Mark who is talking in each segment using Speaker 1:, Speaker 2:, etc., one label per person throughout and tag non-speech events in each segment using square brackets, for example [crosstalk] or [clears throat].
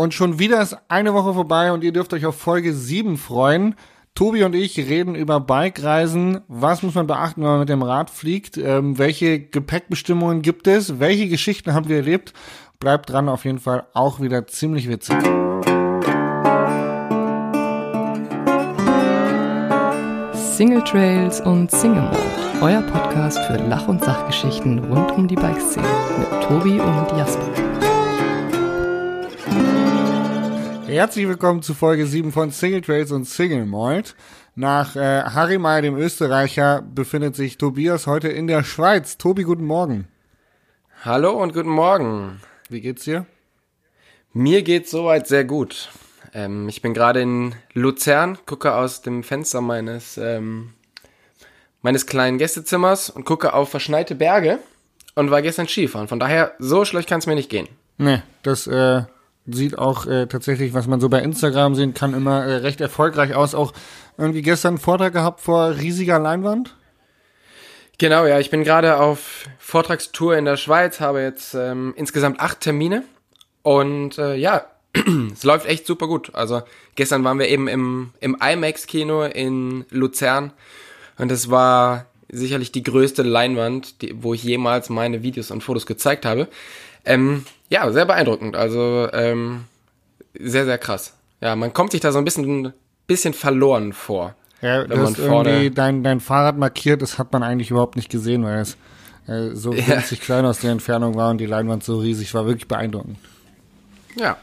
Speaker 1: Und schon wieder ist eine Woche vorbei und ihr dürft euch auf Folge 7 freuen. Tobi und ich reden über Bike-Reisen. Was muss man beachten, wenn man mit dem Rad fliegt? Ähm, welche Gepäckbestimmungen gibt es? Welche Geschichten haben wir erlebt? Bleibt dran, auf jeden Fall auch wieder ziemlich witzig.
Speaker 2: Single Trails und Single Mode, euer Podcast für Lach- und Sachgeschichten rund um die Bikeszene mit Tobi und Jasper.
Speaker 1: Herzlich willkommen zu Folge 7 von Single Trails und Single Malt. Nach äh, Harry May, dem Österreicher, befindet sich Tobias heute in der Schweiz. Tobi, guten Morgen.
Speaker 3: Hallo und guten Morgen.
Speaker 1: Wie geht's dir?
Speaker 3: Mir geht's soweit sehr gut. Ähm, ich bin gerade in Luzern, gucke aus dem Fenster meines, ähm, meines kleinen Gästezimmers und gucke auf verschneite Berge und war gestern Skifahren. Von daher, so schlecht kann es mir nicht gehen.
Speaker 1: Nee, das äh, sieht auch äh, tatsächlich, was man so bei Instagram sehen kann, immer äh, recht erfolgreich aus. Auch irgendwie gestern einen Vortrag gehabt vor riesiger Leinwand.
Speaker 3: Genau, ja, ich bin gerade auf Vortragstour in der Schweiz, habe jetzt ähm, insgesamt acht Termine und äh, ja, [clears throat] es läuft echt super gut. Also gestern waren wir eben im, im IMAX-Kino in Luzern und es war sicherlich die größte Leinwand, die, wo ich jemals meine Videos und Fotos gezeigt habe. Ähm, ja, sehr beeindruckend. Also ähm, sehr, sehr krass. Ja, man kommt sich da so ein bisschen, bisschen verloren vor.
Speaker 1: Ja,
Speaker 3: wenn vorne-
Speaker 1: irgendwie dein, dein Fahrrad markiert, das hat man eigentlich überhaupt nicht gesehen, weil es äh, so
Speaker 3: Ja.
Speaker 1: winzig klein aus der Entfernung war und die Leinwand so riesig war. Wirklich beeindruckend.
Speaker 3: Ja.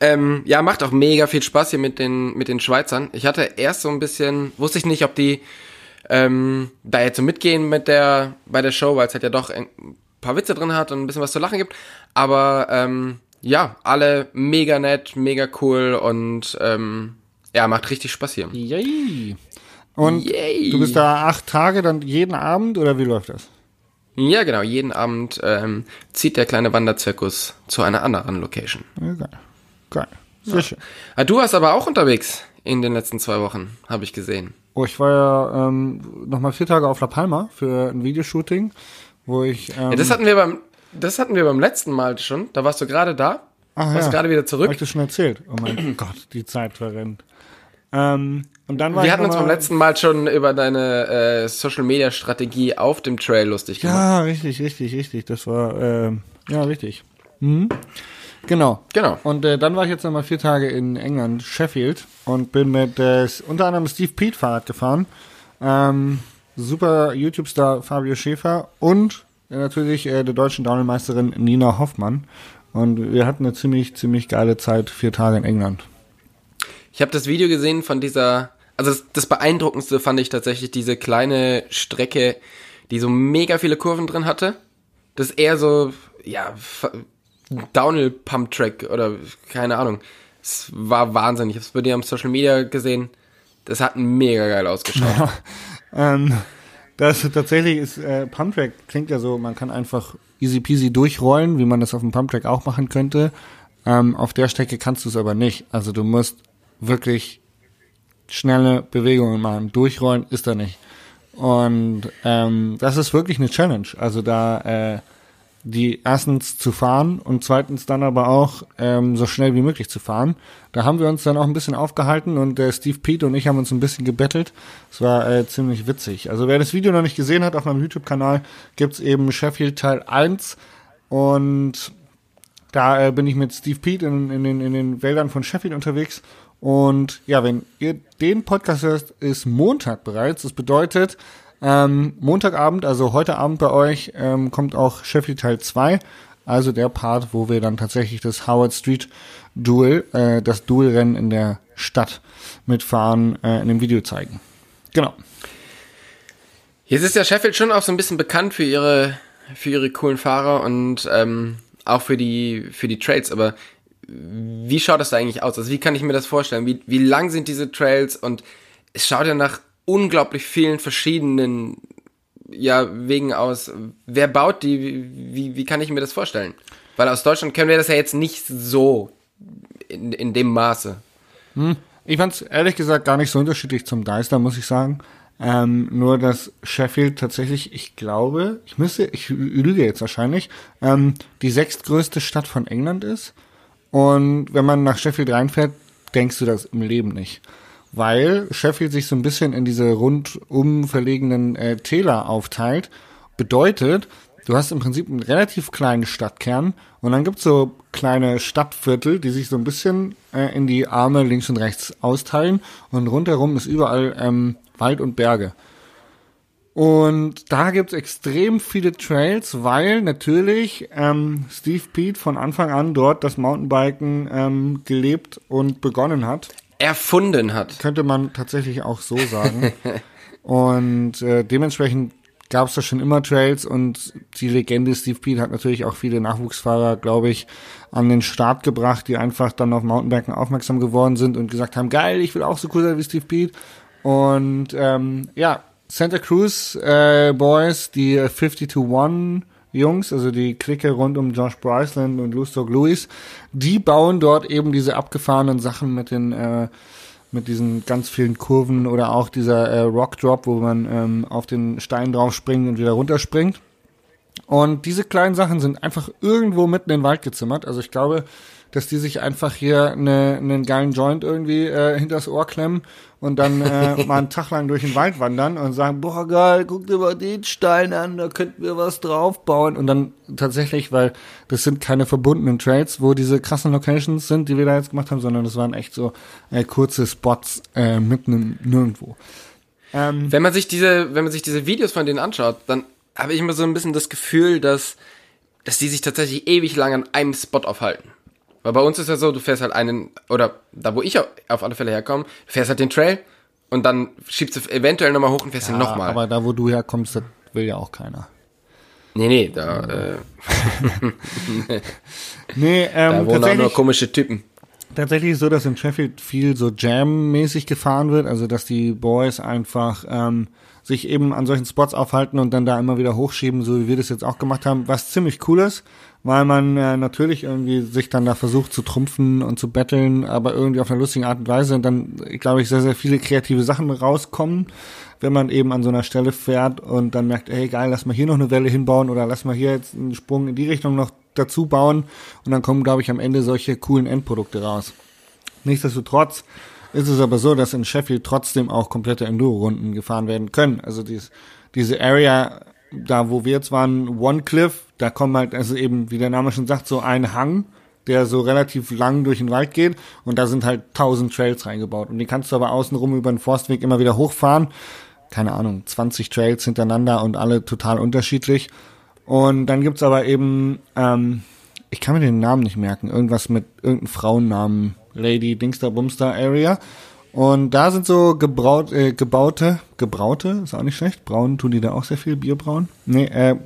Speaker 3: Ähm, ja, macht auch mega viel Spaß hier mit den, mit den Schweizern. Ich hatte erst so ein bisschen, wusste ich nicht, ob die ähm, da jetzt so mitgehen mit der, bei der Show, weil es halt ja doch ein paar Witze drin hat und ein bisschen was zu lachen gibt. Aber ähm, ja, alle mega nett, mega cool und ähm, ja, macht richtig Spaß hier.
Speaker 1: Yay! Und
Speaker 3: Yay.
Speaker 1: du bist da acht Tage, dann jeden Abend oder wie läuft das?
Speaker 3: Ja, genau, jeden Abend ähm, zieht der kleine Wanderzirkus zu einer anderen Location.
Speaker 1: Ja, geil. Geil. Sehr schön.
Speaker 3: Ah, du warst aber auch unterwegs in den letzten zwei Wochen, habe ich gesehen.
Speaker 1: Oh, ich war ja ähm, nochmal vier Tage auf La Palma für ein Videoshooting, wo ich. Ähm,
Speaker 3: Ja, das hatten wir beim, das hatten wir beim letzten Mal schon. Da warst du gerade da.
Speaker 1: ach,
Speaker 3: warst
Speaker 1: ja.
Speaker 3: gerade wieder
Speaker 1: Hab
Speaker 3: zurück.
Speaker 1: ich das schon erzählt? Oh mein [clears throat] Gott, die Zeit verrennt. Ähm, und dann war
Speaker 3: Wir hatten uns beim letzten Mal schon über deine äh, Social Media Strategie auf dem Trail lustig gemacht.
Speaker 1: Ja, richtig, richtig, richtig. Das war, ähm, ja, richtig. Mhm. Genau.
Speaker 3: Genau.
Speaker 1: Und äh, dann war ich jetzt nochmal vier Tage in England, Sheffield, und bin mit äh, unter anderem Steve Pete Fahrrad gefahren. Ähm, super YouTube-Star Fabio Schäfer und äh, natürlich äh, der deutschen Downhillmeisterin Nina Hoffmann. Und wir hatten eine ziemlich, ziemlich geile Zeit, vier Tage in England.
Speaker 3: Ich habe das Video gesehen von dieser, also das, das beeindruckendste fand ich tatsächlich diese kleine Strecke, die so mega viele Kurven drin hatte. Das ist eher so, ja, F- Downhill Pump Track oder keine Ahnung. Es war wahnsinnig. Ich habe es bei dir am Social Media gesehen. Das hat mega geil ausgeschaut. [laughs]
Speaker 1: Ähm, das tatsächlich ist, äh, Pumptrack klingt ja so, man kann einfach easy peasy durchrollen, wie man das auf dem Pumptrack auch machen könnte. Ähm, auf der Strecke kannst du es aber nicht. Also du musst wirklich schnelle Bewegungen machen. Durchrollen ist da nicht. Und ähm, das ist wirklich eine Challenge. Also da äh, die erstens zu fahren und zweitens dann aber auch ähm, so schnell wie möglich zu fahren. Da haben wir uns dann auch ein bisschen aufgehalten und äh, Steve Pete und ich haben uns ein bisschen gebettelt. Es war äh, ziemlich witzig. Also wer das Video noch nicht gesehen hat, auf meinem YouTube-Kanal gibt's eben Sheffield Teil 1 und da äh, bin ich mit Steve Pete in, in, den, in den Wäldern von Sheffield unterwegs. Und ja, wenn ihr den Podcast hört, ist Montag bereits. Das bedeutet, ähm, Montagabend, also heute Abend bei euch, ähm, kommt auch Sheffield Teil 2. Also der Part, wo wir dann tatsächlich das Howard Street Duel, äh, das Duelrennen in der Stadt mitfahren, äh, in dem Video zeigen. Genau.
Speaker 3: Jetzt ist ja Sheffield schon auch so ein bisschen bekannt für ihre, für ihre coolen Fahrer und ähm, auch für die, für die Trails, aber wie schaut das da eigentlich aus? Also wie kann ich mir das vorstellen? Wie, wie lang sind diese Trails? Und es schaut ja nach unglaublich vielen verschiedenen ja, Wegen aus. Wer baut die? Wie, wie, kann ich mir das vorstellen? Weil aus Deutschland kennen wir das ja jetzt nicht so in, in dem Maße.
Speaker 1: Ich fand's ehrlich gesagt gar nicht so unterschiedlich zum Deister, muss ich sagen. Ähm, nur, dass Sheffield tatsächlich, ich glaube, ich müsste, ich lüge jetzt wahrscheinlich, ähm, die sechstgrößte Stadt von England ist. Und wenn man nach Sheffield reinfährt, denkst du das im Leben nicht. Weil Sheffield sich so ein bisschen in diese rundum verlegenen äh, Täler aufteilt. Bedeutet, du hast im Prinzip einen relativ kleinen Stadtkern und dann gibt's so kleine Stadtviertel, die sich so ein bisschen äh, in die Arme links und rechts austeilen und rundherum ist überall ähm, Wald und Berge. Und da gibt's extrem viele Trails, weil natürlich ähm, Steve Pete von Anfang an dort das Mountainbiken ähm, gelebt und begonnen hat.
Speaker 3: Erfunden hat.
Speaker 1: Könnte man tatsächlich auch so sagen. [laughs] und äh, dementsprechend gab's da schon immer Trails und die Legende Steve Pete hat natürlich auch viele Nachwuchsfahrer, glaube ich, an den Start gebracht, die einfach dann auf Mountainbiken aufmerksam geworden sind und gesagt haben, geil, ich will auch so cool sein wie Steve Pete. Und ähm, ja, Santa Cruz äh, Boys, die 50-to-1 Jungs, also die Clique rund um Josh Bryceland und Lustok Lewis, die bauen dort eben diese abgefahrenen Sachen mit den äh, mit diesen ganz vielen Kurven oder auch dieser äh, Rock Drop, wo man ähm, auf den Stein drauf springt und wieder runterspringt. Und diese kleinen Sachen sind einfach irgendwo mitten in den Wald gezimmert. Also ich glaube, dass die sich einfach hier eine, einen geilen Joint irgendwie äh, hinters Ohr klemmen und dann äh, [laughs] mal einen Tag lang durch den Wald wandern und sagen, boah geil, guck dir mal den Stein an, da könnten wir was draufbauen. Und dann tatsächlich, weil das sind keine verbundenen Trails, wo diese krassen Locations sind, die wir da jetzt gemacht haben, sondern das waren echt so äh, kurze Spots äh, mitten im Nirgendwo.
Speaker 3: Ähm, wenn man sich diese, wenn man sich diese Videos von denen anschaut, dann habe ich immer so ein bisschen das Gefühl, dass, dass die sich tatsächlich ewig lang an einem Spot aufhalten. Weil bei uns ist ja so, du fährst halt einen, oder da wo ich auf alle Fälle herkomme, du fährst halt den Trail und dann schiebst du eventuell nochmal hoch und fährst
Speaker 1: ja,
Speaker 3: ihn nochmal.
Speaker 1: Aber da wo du herkommst, das will ja auch keiner.
Speaker 3: Nee, nee, da, äh, [laughs] [laughs]
Speaker 1: nee, ähm,
Speaker 3: da wohnen auch nur komische Typen.
Speaker 1: Tatsächlich ist so, dass in Sheffield viel so Jam-mäßig gefahren wird, also dass die Boys einfach ähm, sich eben an solchen Spots aufhalten und dann da immer wieder hochschieben, so wie wir das jetzt auch gemacht haben, was ziemlich cool ist weil man äh, natürlich irgendwie sich dann da versucht zu trumpfen und zu betteln, aber irgendwie auf eine lustige Art und Weise und dann, glaube ich, sehr, sehr viele kreative Sachen rauskommen, wenn man eben an so einer Stelle fährt und dann merkt, ey, geil, lass mal hier noch eine Welle hinbauen oder lass mal hier jetzt einen Sprung in die Richtung noch dazu bauen und dann kommen, glaube ich, am Ende solche coolen Endprodukte raus. Nichtsdestotrotz ist es aber so, dass in Sheffield trotzdem auch komplette Enduro-Runden gefahren werden können. Also dies, diese Area, da wo wir jetzt waren, One Cliff, da kommen halt, also eben, wie der Name schon sagt, so ein Hang, der so relativ lang durch den Wald geht und da sind halt tausend Trails reingebaut und die kannst du aber außenrum über den Forstweg immer wieder hochfahren. Keine Ahnung, 20 Trails hintereinander und alle total unterschiedlich. Und dann gibt's aber eben, ähm, ich kann mir den Namen nicht merken, irgendwas mit irgendeinem Frauennamen, Lady Dingster Bumster Area. Und da sind so gebraut, äh, gebaute, gebraute, ist auch nicht schlecht. Brauen tun die da auch sehr viel, Bier brauen. Nee, äh,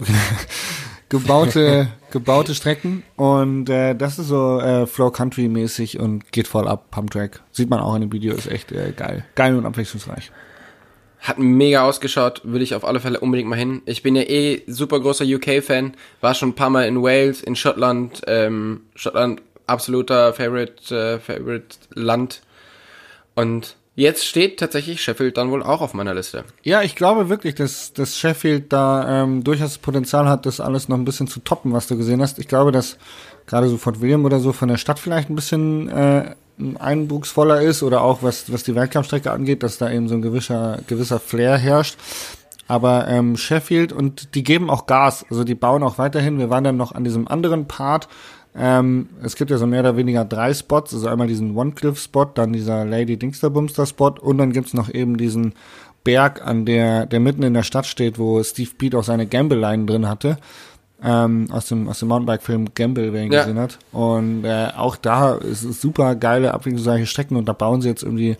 Speaker 1: [laughs] gebaute, [laughs] gebaute Strecken und äh, das ist so äh, Flow Country mäßig und geht voll ab, Pump Track. Sieht man auch in dem Video, ist echt äh, geil. Geil und abwechslungsreich.
Speaker 3: Hat mega ausgeschaut, will ich auf alle Fälle unbedingt mal hin. Ich bin ja eh super großer UK-Fan, war schon ein paar Mal in Wales, in Schottland, ähm, Schottland absoluter Favorite, äh, Favorite Land und Jetzt steht tatsächlich Sheffield dann wohl auch auf meiner Liste.
Speaker 1: Ja, ich glaube wirklich, dass, dass Sheffield da ähm, durchaus Potenzial hat, das alles noch ein bisschen zu toppen, was du gesehen hast. Ich glaube, dass gerade so Fort William oder so von der Stadt vielleicht ein bisschen äh, einbuchsvoller ist oder auch was, was die Weltkampfstrecke angeht, dass da eben so ein gewisser, gewisser Flair herrscht. Aber ähm, Sheffield und die geben auch Gas, also die bauen auch weiterhin. Wir waren dann noch an diesem anderen Part, ähm, es gibt ja so mehr oder weniger drei Spots, also einmal diesen One Cliff Spot, dann dieser Lady Dingsterbumster Spot und dann gibt's noch eben diesen Berg, an der, der mitten in der Stadt steht, wo Steve Pete auch seine Gamble-Line drin hatte. Ähm, aus dem, aus dem Mountainbike-Film Gamble, wer ihn ja. gesehen hat. Und äh, auch da ist es super geile, abwechslungsreiche Strecken und da bauen sie jetzt irgendwie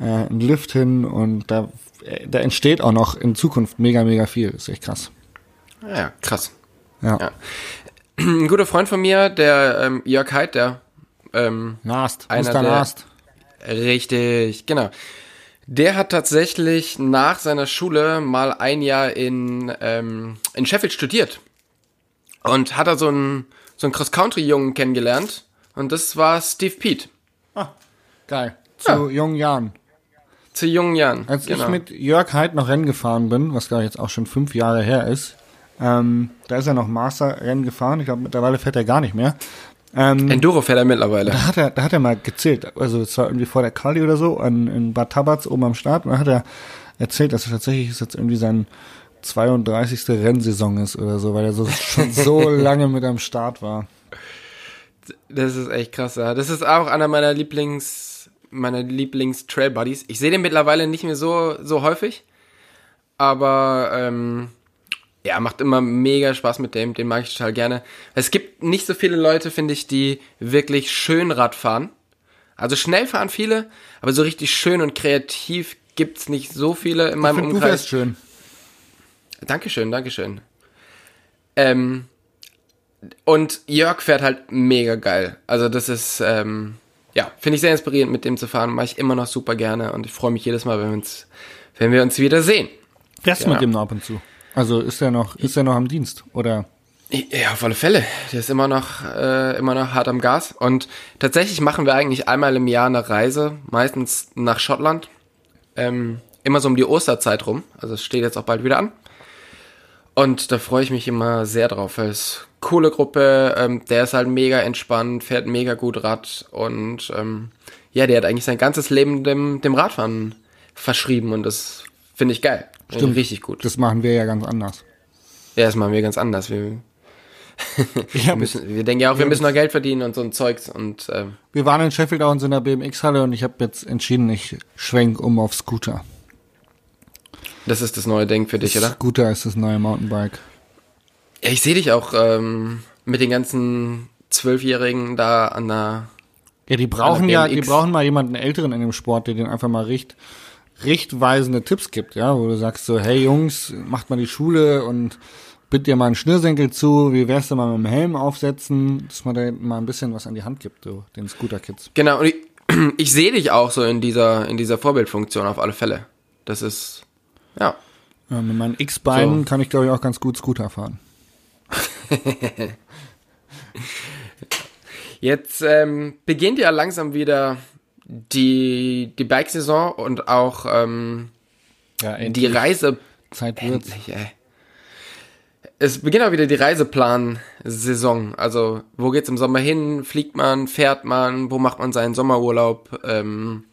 Speaker 1: äh, einen Lift hin und da, äh, da entsteht auch noch in Zukunft mega, mega viel. ist echt krass.
Speaker 3: Ja, krass. Ja. ja. Ein guter Freund von mir, der ähm, Jörg Heid, der ähm,
Speaker 1: Nast, einer Mr. Der, Nast.
Speaker 3: Richtig, genau. Der hat tatsächlich nach seiner Schule mal ein Jahr in, ähm, in Sheffield studiert. Und hat da so einen, so einen Cross-Country-Jungen kennengelernt. Und das war Steve Pete.
Speaker 1: Ah, geil. Zu ja. jungen Jahren.
Speaker 3: Zu jungen Jahren.
Speaker 1: Als genau. ich mit Jörg Heid noch Rennen gefahren bin, was glaube ich jetzt auch schon fünf Jahre her ist, ähm, da ist er noch Master-Rennen gefahren. Ich glaube, mittlerweile fährt er gar nicht mehr. Ähm,
Speaker 3: Enduro fährt er mittlerweile.
Speaker 1: da hat er, da hat er mal gezählt. Also es war irgendwie vor der Kali oder so an, in Bad Tabatz oben am Start. Und da hat er erzählt, dass er tatsächlich ist jetzt irgendwie sein 32. Rennsaison ist oder so, weil er so schon so [laughs] lange mit am Start war.
Speaker 3: Das ist echt krass, ja. Das ist auch einer meiner Lieblings, meiner Lieblings-Trail-Buddies. Ich sehe den mittlerweile nicht mehr so, so häufig. Aber, ähm, ja, macht immer mega Spaß mit dem. Den mag ich total gerne. Es gibt nicht so viele Leute, finde ich, die wirklich schön Rad fahren. Also schnell fahren viele, aber so richtig schön und kreativ gibt's nicht so viele in meinem
Speaker 1: Ich find, du
Speaker 3: Umkreis.
Speaker 1: wärst schön.
Speaker 3: Dankeschön, Dankeschön. Ähm, und Jörg fährt halt mega geil. Also das ist, ähm, ja, finde ich sehr inspirierend, mit dem zu fahren. Mache ich immer noch super gerne und ich freue mich jedes Mal, wenn wir uns, wenn wir uns wieder sehen.
Speaker 1: Fährst du
Speaker 3: Ja.
Speaker 1: mit dem ab und zu? Also ist er noch, ist er noch am Dienst? Oder?
Speaker 3: Ja, auf alle Fälle. Der ist immer noch, äh, immer noch hart am Gas. Und tatsächlich machen wir eigentlich einmal im Jahr eine Reise, meistens nach Schottland. Ähm, immer so um die Osterzeit rum. Also es steht jetzt auch bald wieder an. Und da freue ich mich immer sehr drauf, weil es coole Gruppe, ähm, der ist halt mega entspannt, fährt mega gut Rad und ähm, ja, der hat eigentlich sein ganzes Leben dem, dem Radfahren verschrieben und das finde ich geil.
Speaker 1: Stimmt.
Speaker 3: Richtig gut.
Speaker 1: Das machen wir ja ganz anders.
Speaker 3: Ja, das machen wir ganz anders. Wir, [laughs] wir, müssen, wir denken ja auch, wir müssen noch Geld verdienen und so ein Zeugs und ähm,
Speaker 1: wir waren in Sheffield auch in so einer BMX-Halle und ich habe jetzt entschieden, ich schwenk um auf Scooter.
Speaker 3: das ist das neue Ding für dich, oder?
Speaker 1: Scooter ist das neue Mountainbike.
Speaker 3: Ja, ich sehe dich auch ähm, mit den ganzen Zwölfjährigen da an der
Speaker 1: Ja, die brauchen ja, die brauchen mal jemanden Älteren in dem Sport, der denen einfach mal richt, richtweisende Tipps gibt, ja, wo du sagst so, hey Jungs, macht mal die Schule und bitt dir mal einen Schnürsenkel zu, wie wär's denn mal mit dem Helm aufsetzen, dass man da mal ein bisschen was an die Hand gibt, so, den Scooter-Kids.
Speaker 3: Genau, und ich, [clears throat] ich sehe dich auch so in dieser, in dieser Vorbildfunktion auf alle Fälle. Das ist, ja.
Speaker 1: Ja, mit meinen X-Beinen
Speaker 3: So.
Speaker 1: kann ich, glaube ich, auch ganz gut Scooter fahren. [laughs]
Speaker 3: Jetzt ähm, beginnt ja langsam wieder die, die Bike-Saison und auch ähm,
Speaker 1: Ja,
Speaker 3: die Reise.
Speaker 1: Zeit wird's.
Speaker 3: Endlich, ey. Es beginnt auch wieder die Reiseplan-Saison. Also, wo geht's im Sommer hin? Fliegt man, fährt man, wo macht man seinen Sommerurlaub? Ähm,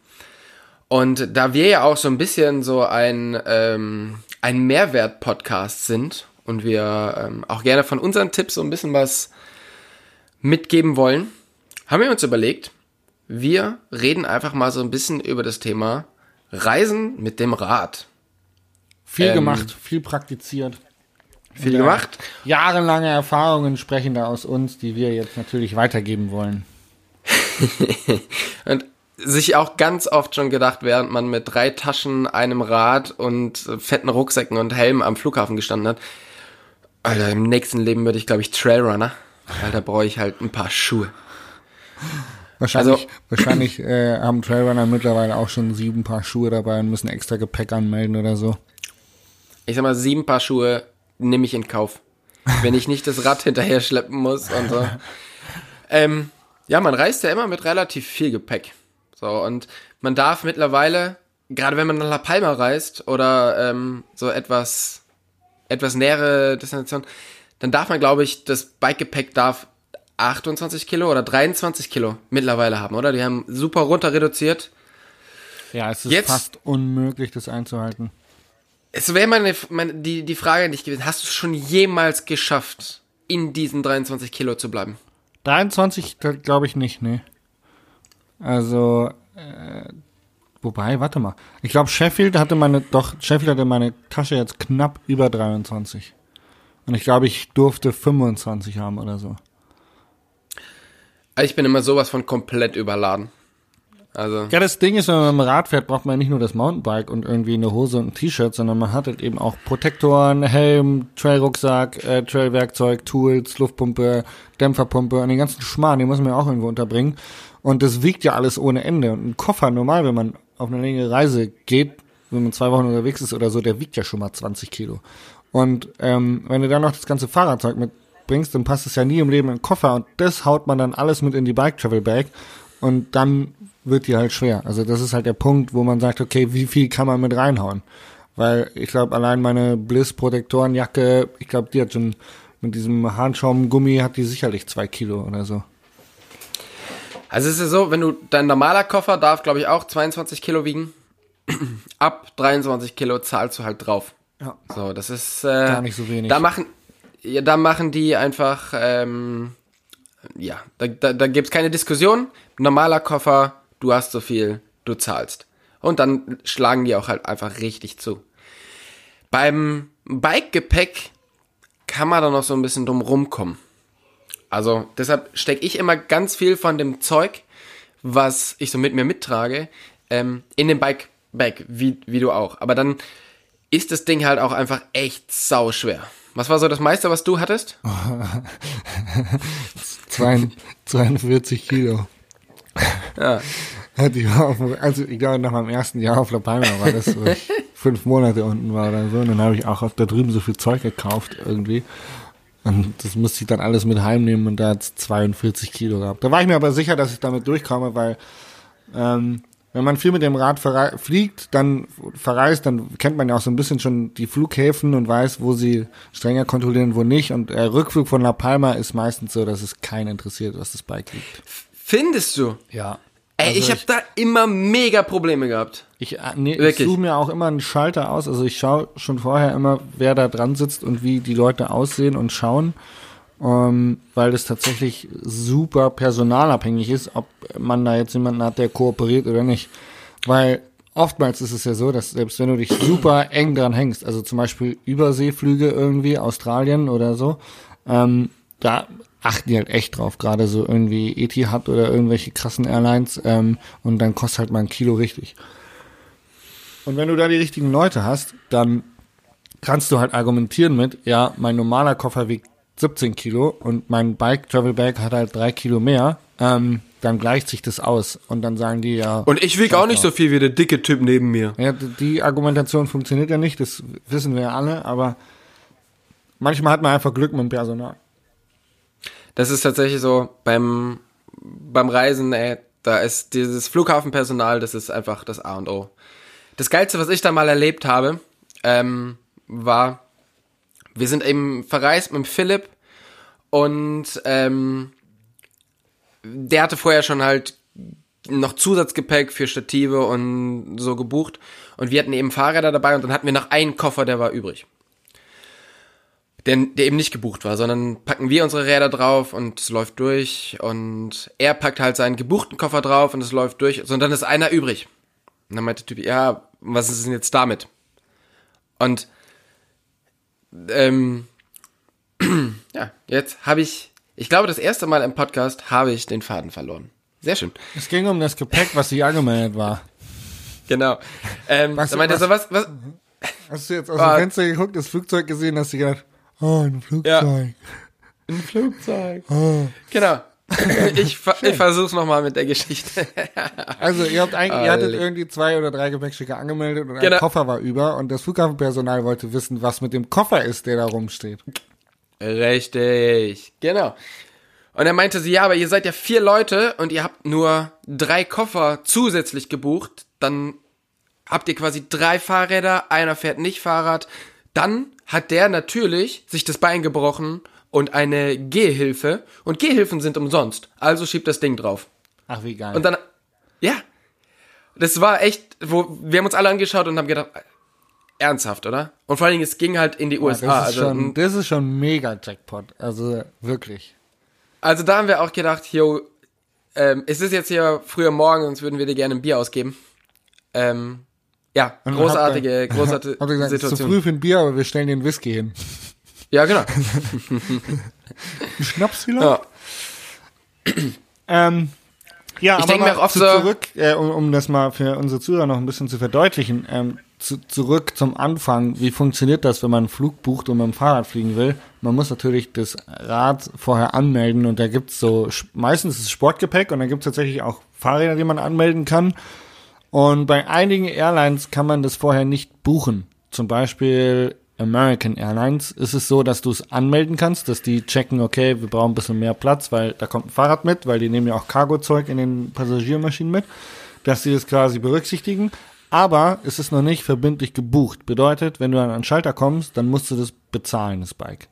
Speaker 3: und da wir ja auch so ein bisschen so ein, ähm, ein Mehrwert-Podcast sind und wir ähm, auch gerne von unseren Tipps so ein bisschen was mitgeben wollen, haben wir uns überlegt, wir reden einfach mal so ein bisschen über das Thema Reisen mit dem Rad.
Speaker 1: Viel
Speaker 3: ähm,
Speaker 1: gemacht, viel praktiziert.
Speaker 3: Viel
Speaker 1: Ja.
Speaker 3: gemacht.
Speaker 1: Jahrelange Erfahrungen sprechen da aus uns, die wir jetzt natürlich weitergeben wollen. [laughs]
Speaker 3: Und sich auch ganz oft schon gedacht, während man mit drei Taschen, einem Rad und fetten Rucksäcken und Helm am Flughafen gestanden hat, Alter, im nächsten Leben würde ich, glaube ich, Trailrunner. Weil da brauche ich halt ein paar Schuhe.
Speaker 1: Wahrscheinlich,
Speaker 3: Also-
Speaker 1: wahrscheinlich äh, haben Trailrunner mittlerweile auch schon sieben Paar Schuhe dabei und müssen extra Gepäck anmelden oder so.
Speaker 3: Ich sag mal, sieben Paar Schuhe nehme ich in Kauf. Wenn ich nicht das Rad hinterher schleppen muss und so. [laughs] Ähm, ja, man reist ja immer mit relativ viel Gepäck. So, und man darf mittlerweile, gerade wenn man nach La Palma reist oder ähm, so etwas, etwas nähere Destination, dann darf man, glaube ich, das Bikegepäck darf 28 Kilo oder 23 Kilo mittlerweile haben, oder? Die haben super runter reduziert.
Speaker 1: Ja, es ist
Speaker 3: Jetzt-
Speaker 1: fast unmöglich, das einzuhalten.
Speaker 3: Es wäre meine, meine, die, die Frage an dich gewesen, hast du es schon jemals geschafft, in diesen 23 Kilo zu bleiben?
Speaker 1: 23 glaube ich nicht, nee. Also, äh, wobei, warte mal. Ich glaube, Sheffield hatte meine, doch, Sheffield hatte meine Tasche jetzt knapp über 23. Und ich glaube, ich durfte 25 haben oder so.
Speaker 3: Also ich bin immer sowas von komplett überladen. Also,
Speaker 1: Ja, das Ding ist, wenn man mit dem Rad fährt, braucht man nicht nur das Mountainbike und irgendwie eine Hose und ein T-Shirt, sondern man hat halt eben auch Protektoren, Helm, Trailrucksack, äh, Trailwerkzeug, Tools, Luftpumpe, Dämpferpumpe und den ganzen Schmarrn, den muss man ja auch irgendwo unterbringen. Und das wiegt ja alles ohne Ende. Und ein Koffer, normal, wenn man auf eine längere Reise geht, wenn man zwei Wochen unterwegs ist oder so, der wiegt ja schon mal 20 Kilo. Und ähm, wenn du dann noch das ganze Fahrradzeug mitbringst, dann passt es ja nie im Leben in den Koffer und das haut man dann alles mit in die Bike Travel Bag und dann wird die halt schwer. Also das ist halt der Punkt, wo man sagt, okay, wie viel kann man mit reinhauen? Weil ich glaube, allein meine Bliss Protektorenjacke, ich glaube, die hat schon mit diesem Harnschaumgummi hat die sicherlich zwei Kilo oder so.
Speaker 3: Also es ist so, wenn du, dein normaler Koffer darf, glaube ich, auch 22 Kilo wiegen. Ab 23 Kilo zahlst du halt drauf.
Speaker 1: Ja.
Speaker 3: So, das ist äh,
Speaker 1: Gar nicht so wenig.
Speaker 3: Da machen, ja, da machen die einfach, ähm, ja, da, da, da gibt's keine Diskussion. Normaler Koffer, du hast so viel, du zahlst. Und dann schlagen die auch halt einfach richtig zu. Beim Bike-Gepäck kann man da noch so ein bisschen drum rumkommen. Also deshalb stecke ich immer ganz viel von dem Zeug, was ich so mit mir mittrage, ähm, in den Bike-Bag, wie, wie du auch. Aber dann ist das Ding halt auch einfach echt sau schwer. Was war so das meiste, was du hattest? [laughs]
Speaker 1: 42 Kilo.
Speaker 3: Ja.
Speaker 1: Ich auf, also ich glaube nach meinem ersten Jahr auf La Palma war das, wo ich [laughs] fünf Monate unten war oder so. Und dann habe ich auch da drüben so viel Zeug gekauft irgendwie. Und das musste ich dann alles mit heimnehmen und da hat 42 Kilo gehabt. Da war ich mir aber sicher, dass ich damit durchkomme, weil ähm, wenn man viel mit dem Rad fliegt, dann verreist, dann kennt man ja auch so ein bisschen schon die Flughäfen und weiß, wo sie strenger kontrollieren, wo nicht. Und der Rückflug von La Palma ist meistens so, dass es keinen interessiert, was das Bike liegt.
Speaker 3: Findest du?
Speaker 1: Ja.
Speaker 3: Ey,
Speaker 1: Also
Speaker 3: ich habe da immer mega Probleme gehabt.
Speaker 1: Ich, äh, nee, ich
Speaker 3: Wirklich?
Speaker 1: suche mir auch immer einen Schalter aus. Also ich schaue schon vorher immer, wer da dran sitzt und wie die Leute aussehen und schauen. Ähm, weil das tatsächlich super personalabhängig ist, ob man da jetzt jemanden hat, der kooperiert oder nicht. Weil oftmals ist es ja so, dass selbst wenn du dich super eng dran hängst, also zum Beispiel Überseeflüge irgendwie, Australien oder so, ähm, da achten die halt echt drauf, gerade so irgendwie Etihad oder irgendwelche krassen Airlines ähm, und dann kostet halt mal ein Kilo richtig. Und wenn du da die richtigen Leute hast, dann kannst du halt argumentieren mit, ja, mein normaler Koffer wiegt 17 Kilo und mein Bike Travel Bag hat halt drei Kilo mehr, ähm, dann gleicht sich das aus und dann sagen die ja.
Speaker 3: Und ich wieg auch nicht so viel wie der dicke Typ neben mir.
Speaker 1: Ja, die Argumentation funktioniert ja nicht, das wissen wir ja alle, aber manchmal hat man einfach Glück mit dem Personal.
Speaker 3: Das ist tatsächlich so beim, beim Reisen, ey, da ist dieses Flughafenpersonal, das ist einfach das A und O. Das Geilste, was ich da mal erlebt habe, ähm, war, wir sind eben verreist mit Philipp und ähm, der hatte vorher schon halt noch Zusatzgepäck für Stative und so gebucht und wir hatten eben Fahrräder dabei und dann hatten wir noch einen Koffer, der war übrig der, der eben nicht gebucht war, sondern packen wir unsere Räder drauf und es läuft durch und er packt halt seinen gebuchten Koffer drauf und es läuft durch und dann ist einer übrig. Und dann meinte der Typ, ja, was ist denn jetzt damit? Und ähm, [clears throat] ja, jetzt habe ich, ich glaube, das erste Mal im Podcast habe ich den Faden verloren. Sehr schön.
Speaker 1: Es ging um das Gepäck, was nicht angemeldet war.
Speaker 3: Genau. Ähm,
Speaker 1: Was-
Speaker 3: da meinte er so, was, was,
Speaker 1: Hast du jetzt aus
Speaker 3: Ah.
Speaker 1: dem Fenster geguckt, das Flugzeug gesehen, hast du gedacht, oh, ein Flugzeug.
Speaker 3: Ein Flugzeug. Genau. [laughs] Ich, ver ich versuch's nochmal mit der Geschichte. [laughs]
Speaker 1: Also ihr habt eigentlich, ihr hattet irgendwie zwei oder drei Gepäckstücke angemeldet und
Speaker 3: Genau.
Speaker 1: ein Koffer war über und das Flughafenpersonal wollte wissen, was mit dem Koffer ist, der da rumsteht.
Speaker 3: Richtig, genau. Und er meinte sie, ja, aber ihr seid ja vier Leute und ihr habt nur drei Koffer zusätzlich gebucht, dann habt ihr quasi drei Fahrräder, einer fährt nicht Fahrrad. Dann hat der natürlich sich das Bein gebrochen und eine Gehhilfe und Gehhilfen sind umsonst. Also schiebt das Ding drauf.
Speaker 1: Ach, wie geil.
Speaker 3: Und dann, ja, das war echt, wo wir haben uns alle angeschaut und haben gedacht, ernsthaft, oder? Und vor allen Dingen, es ging halt in die
Speaker 1: Ja,
Speaker 3: USA.
Speaker 1: das, ist
Speaker 3: also,
Speaker 1: schon, das ist schon mega Jackpot. Also wirklich.
Speaker 3: Also da haben wir auch gedacht, yo, ähm, es ist jetzt hier früher Morgen, sonst würden wir dir gerne ein Bier ausgeben. Ähm, ja,
Speaker 1: Und
Speaker 3: großartige,
Speaker 1: habt ihr- [laughs]
Speaker 3: großartige
Speaker 1: ihr gesagt, es ist zu
Speaker 3: Situation.
Speaker 1: früh für ein Bier, aber wir stellen den Whisky hin.
Speaker 3: Ja, genau. [laughs]
Speaker 1: Schnaps vielleicht?
Speaker 3: Ja.
Speaker 1: Ähm, ja,
Speaker 3: Ich
Speaker 1: aber
Speaker 3: denk mir
Speaker 1: mal
Speaker 3: auch oft
Speaker 1: zu,
Speaker 3: so-
Speaker 1: zurück, äh, um, um das mal für unsere Zuhörer noch ein bisschen zu verdeutlichen, ähm, zu, zurück zum Anfang. Wie funktioniert das, wenn man einen Flug bucht und mit dem Fahrrad fliegen will? Man muss natürlich das Rad vorher anmelden und da gibt's so, meistens ist es Sportgepäck und dann gibt's tatsächlich auch Fahrräder, die man anmelden kann. Und bei einigen Airlines kann man das vorher nicht buchen. Zum Beispiel American Airlines ist es so, dass du es anmelden kannst, dass die checken, okay, wir brauchen ein bisschen mehr Platz, weil da kommt ein Fahrrad mit, weil die nehmen ja auch Cargozeug in den Passagiermaschinen mit, dass sie das quasi berücksichtigen. Aber es ist noch nicht verbindlich gebucht. Bedeutet, wenn du an einen Schalter kommst, dann musst du das bezahlen, das Bike.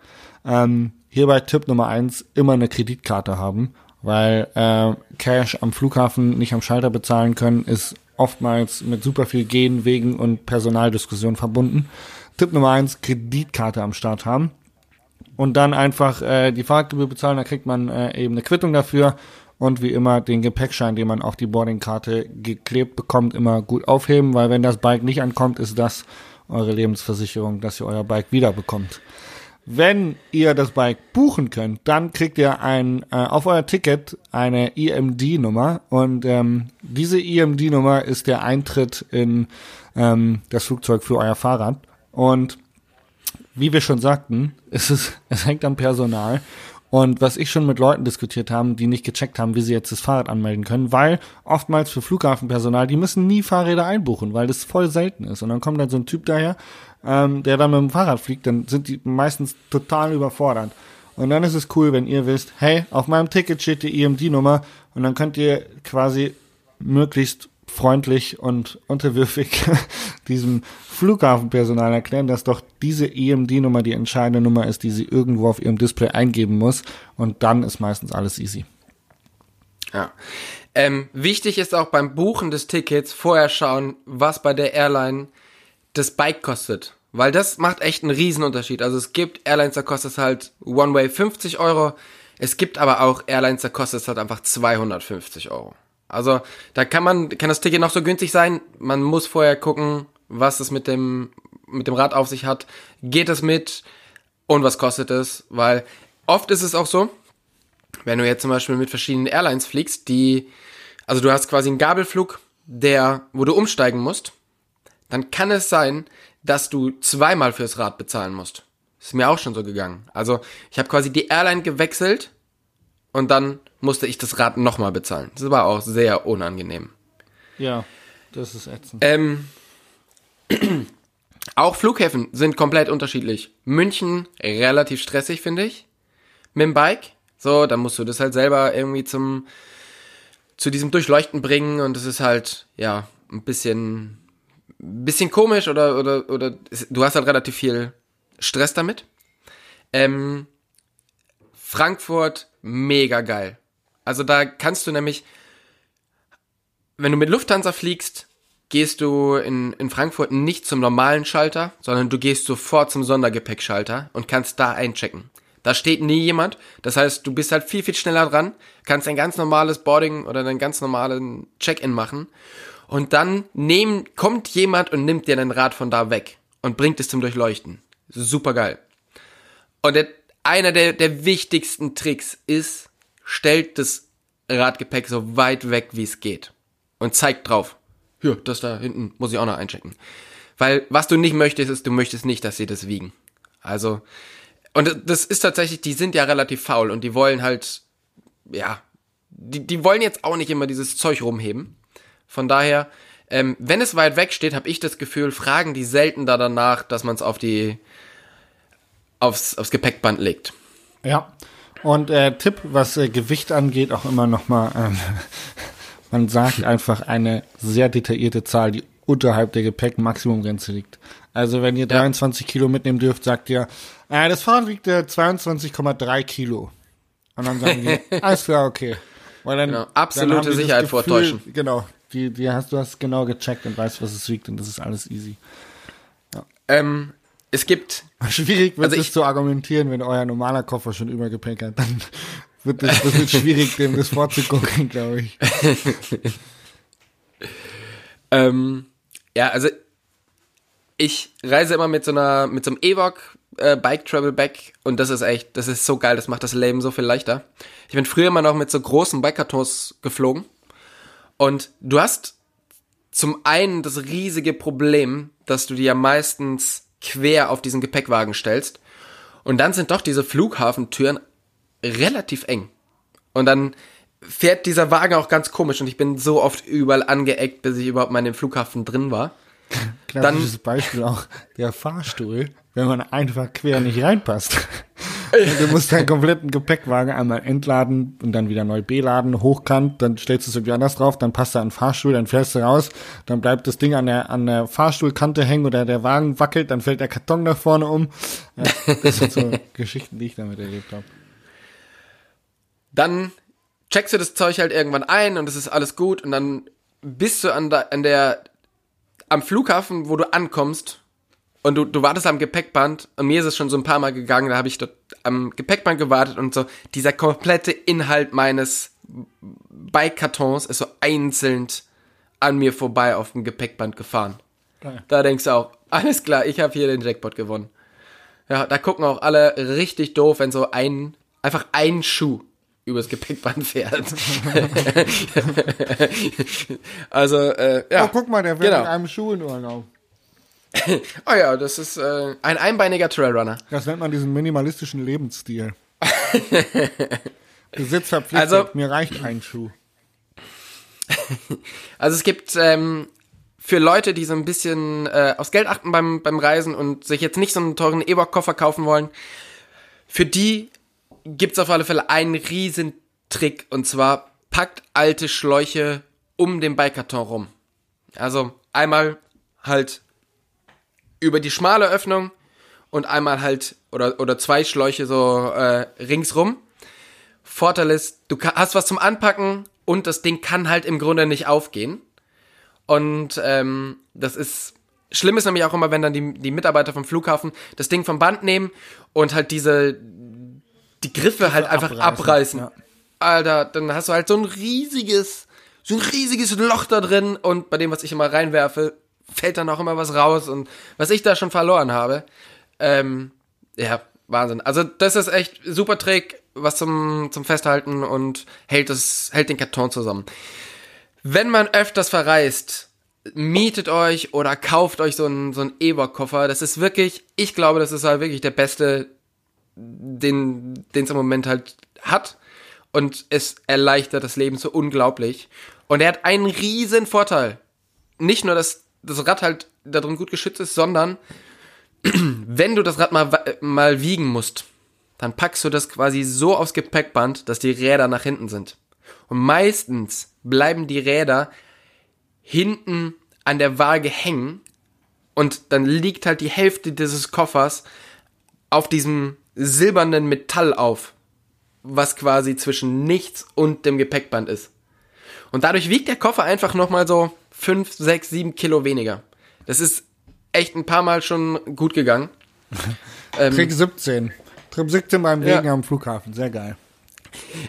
Speaker 1: Ähm, hierbei Tipp Nummer eins, immer eine Kreditkarte haben, weil äh, Cash am Flughafen nicht am Schalter bezahlen können, ist oftmals mit super viel Gehen, Wegen und Personaldiskussion verbunden. Tipp Nummer eins, Kreditkarte am Start haben. Und dann einfach äh, die Fahrtgebühr bezahlen, da kriegt man äh, eben eine Quittung dafür. Und wie immer den Gepäckschein, den man auf die Boardingkarte geklebt bekommt, immer gut aufheben, weil wenn das Bike nicht ankommt, ist das eure Lebensversicherung, dass ihr euer Bike wiederbekommt. Wenn ihr das Bike buchen könnt, dann kriegt ihr ein äh, auf euer Ticket eine EMD-Nummer und ähm, diese EMD-Nummer ist der Eintritt in ähm, das Flugzeug für euer Fahrrad und wie wir schon sagten, [laughs] es ist es hängt am Personal und was ich schon mit Leuten diskutiert haben, die nicht gecheckt haben, wie sie jetzt das Fahrrad anmelden können, weil oftmals für Flughafenpersonal, die müssen nie Fahrräder einbuchen, weil das voll selten ist. Und dann kommt dann so ein Typ daher, ähm, der dann mit dem Fahrrad fliegt, dann sind die meistens total überfordert. Und dann ist es cool, wenn ihr wisst, hey, auf meinem Ticket steht die EMD-Nummer und dann könnt ihr quasi möglichst freundlich und unterwürfig [laughs] diesem Flughafenpersonal erklären, dass doch diese EMD-Nummer die entscheidende Nummer ist, die sie irgendwo auf ihrem Display eingeben muss. Und dann ist meistens alles easy.
Speaker 3: Ja. Ähm, wichtig ist auch beim Buchen des Tickets vorher schauen, was bei der Airline das Bike kostet. Weil das macht echt einen Riesenunterschied. Also es gibt Airlines, da kostet es halt One-Way 50 Euro. Es gibt aber auch Airlines, da kostet es halt einfach 250 Euro. Also da kann man, kann das Ticket noch so günstig sein. Man muss vorher gucken, was es mit dem, mit dem Rad auf sich hat. Geht es mit und was kostet es? Weil oft ist es auch so, wenn du jetzt zum Beispiel mit verschiedenen Airlines fliegst, die, also du hast quasi einen Gabelflug, der, wo du umsteigen musst dann kann es sein, dass du zweimal fürs Rad bezahlen musst. Ist mir auch schon so gegangen. Also ich habe quasi die Airline gewechselt und dann musste ich das Rad nochmal bezahlen. Das war auch sehr unangenehm.
Speaker 1: Ja, das ist ätzend.
Speaker 3: Ähm, [clears throat] auch Flughäfen sind komplett unterschiedlich. München relativ stressig, finde ich. Mit dem Bike. So, dann musst du das halt selber irgendwie zum zu diesem Durchleuchten bringen und es ist halt ja ein bisschen bisschen komisch oder, oder, oder du hast halt relativ viel Stress damit. Ähm, Frankfurt, mega geil. Also da kannst du nämlich, wenn du mit Lufthansa fliegst, gehst du in, in Frankfurt nicht zum normalen Schalter, sondern du gehst sofort zum Sondergepäckschalter und kannst da einchecken. Da steht nie jemand. Das heißt, du bist halt viel, viel schneller dran, kannst ein ganz normales Boarding oder einen ganz normalen Check-in machen und dann nehm, kommt jemand und nimmt dir dein Rad von da weg und bringt es zum Durchleuchten. Super geil. Und der, einer der, der wichtigsten Tricks ist, stellt das Radgepäck so weit weg, wie es geht. Und zeigt drauf. Hier, das da hinten muss ich auch noch einchecken. Weil was du nicht möchtest, ist, du möchtest nicht, dass sie das wiegen. Also, und das ist tatsächlich, die sind ja relativ faul und die wollen halt, ja, die, die wollen jetzt auch nicht immer dieses Zeug rumheben. Von daher, ähm, wenn es weit weg steht, habe ich das Gefühl, fragen die selten da danach, dass man es auf die aufs, aufs Gepäckband legt.
Speaker 1: Ja. Und äh, Tipp, was äh, Gewicht angeht, auch immer nochmal, ähm, [laughs] man sagt einfach eine sehr detaillierte Zahl, die unterhalb der Gepäckmaximumgrenze liegt. Also wenn ihr ja. 23 Kilo mitnehmen dürft, sagt ihr, äh, das Fahrrad wiegt äh, 22,3 Kilo. Und dann sagen die, [laughs] alles klar, okay.
Speaker 3: Weil dann, genau. Absolute dann Sicherheit vortäuschen.
Speaker 1: Genau, die, die hast, du hast genau gecheckt und weißt, was es wiegt und das ist alles easy.
Speaker 3: Ja. Ähm, es gibt. [laughs]
Speaker 1: Schwierig wird also es zu argumentieren, wenn euer normaler Koffer schon Übergepäck hat. Dann [laughs] wird es das wird schwierig, dem das vorzugucken, [laughs] glaube ich.
Speaker 3: ähm, ja, also ich reise immer mit so einer, mit so einem Evok äh, Bike Travel Bag und das ist echt, das ist so geil, das macht das Leben so viel leichter. Ich bin früher immer noch mit so großen Bike-Kartons geflogen und du hast zum einen das riesige Problem, dass du dir ja meistens quer auf diesen Gepäckwagen stellst. Und dann sind doch diese Flughafentüren relativ eng. Und dann fährt dieser Wagen auch ganz komisch und ich bin so oft überall angeeckt, bis ich überhaupt mal in dem Flughafen drin war. [laughs]
Speaker 1: Klassisches dann, Beispiel auch der Fahrstuhl, wenn man einfach quer nicht reinpasst [laughs] du musst deinen kompletten Gepäckwagen einmal entladen und dann wieder neu beladen, hochkant, dann stellst du es irgendwie anders drauf, dann passt da ein Fahrstuhl, dann fährst du raus, dann bleibt das Ding an der, an der Fahrstuhlkante hängen oder der Wagen wackelt, dann fällt der Karton nach vorne um. Ja, das sind so [laughs] Geschichten, die ich damit erlebt habe.
Speaker 3: Dann checkst du das Zeug halt irgendwann ein und es ist alles gut und dann bist du an der, an der am Flughafen, wo du ankommst und du, du wartest am Gepäckband und mir ist es schon so ein paar Mal gegangen, da habe ich dort am Gepäckband gewartet und so dieser komplette Inhalt meines Bike-Kartons ist so einzeln an mir vorbei auf dem Gepäckband gefahren.
Speaker 1: Geil.
Speaker 3: Da denkst du auch, alles klar, ich habe hier den Jackpot gewonnen. Ja, da gucken auch alle richtig doof, wenn so ein, einfach ein Schuh übers Gepäckband fährt. [laughs] [laughs] also, äh, ja.
Speaker 1: Oh, guck mal, der fährt
Speaker 3: Genau.
Speaker 1: mit einem Schuh in Urlaub.
Speaker 3: Oh ja, das ist äh, ein einbeiniger Trailrunner.
Speaker 1: Das nennt man diesen minimalistischen Lebensstil. [laughs] Besitz verpflichtet,
Speaker 3: Also-
Speaker 1: mir reicht ein Schuh. [laughs]
Speaker 3: Also es gibt ähm, für Leute, die so ein bisschen äh, aufs Geld achten beim, beim Reisen und sich jetzt nicht so einen teuren E-Book-Koffer kaufen wollen, für die gibt's auf alle Fälle einen riesen Trick und zwar packt alte Schläuche um den Bikekarton rum. Also einmal halt über die schmale Öffnung und einmal halt oder oder zwei Schläuche so äh, ringsrum. Vorteil ist, du hast was zum Anpacken und das Ding kann halt im Grunde nicht aufgehen. Und ähm, das ist schlimm ist nämlich auch immer, wenn dann die, die Mitarbeiter vom Flughafen das Ding vom Band nehmen und halt diese die Griffe halt einfach
Speaker 1: abreißen,
Speaker 3: abreißen.
Speaker 1: ja.
Speaker 3: Alter, dann hast du halt so ein riesiges, so ein riesiges Loch da drin und bei dem, was ich immer reinwerfe, fällt dann auch immer was raus und was ich da schon verloren habe. Ähm, ja, Wahnsinn. Also das ist echt super Trick, was zum, zum Festhalten und hält das, hält den Karton zusammen. Wenn man öfters verreist, mietet euch oder kauft euch so einen, so einen E-Book-Koffer. Das ist wirklich, ich glaube, das ist halt wirklich der beste, den, den es im Moment halt hat. Und es erleichtert das Leben so unglaublich. Und er hat einen riesen Vorteil. Nicht nur, dass das Rad halt da drin gut geschützt ist, sondern [clears throat] wenn du das Rad mal, mal wiegen musst, dann packst du das quasi so aufs Gepäckband, dass die Räder nach hinten sind. Und meistens bleiben die Räder hinten an der Waage hängen und dann liegt halt die Hälfte dieses Koffers auf diesem silbernen Metall auf, was quasi zwischen nichts und dem Gepäckband ist. Und dadurch wiegt der Koffer einfach nochmal so 5, 6, 7 Kilo weniger. Das ist echt ein paar Mal schon gut gegangen. [laughs] Ähm,
Speaker 1: Trick 17. Trick 17 beim
Speaker 3: Ja.
Speaker 1: Regen am Flughafen. Sehr geil.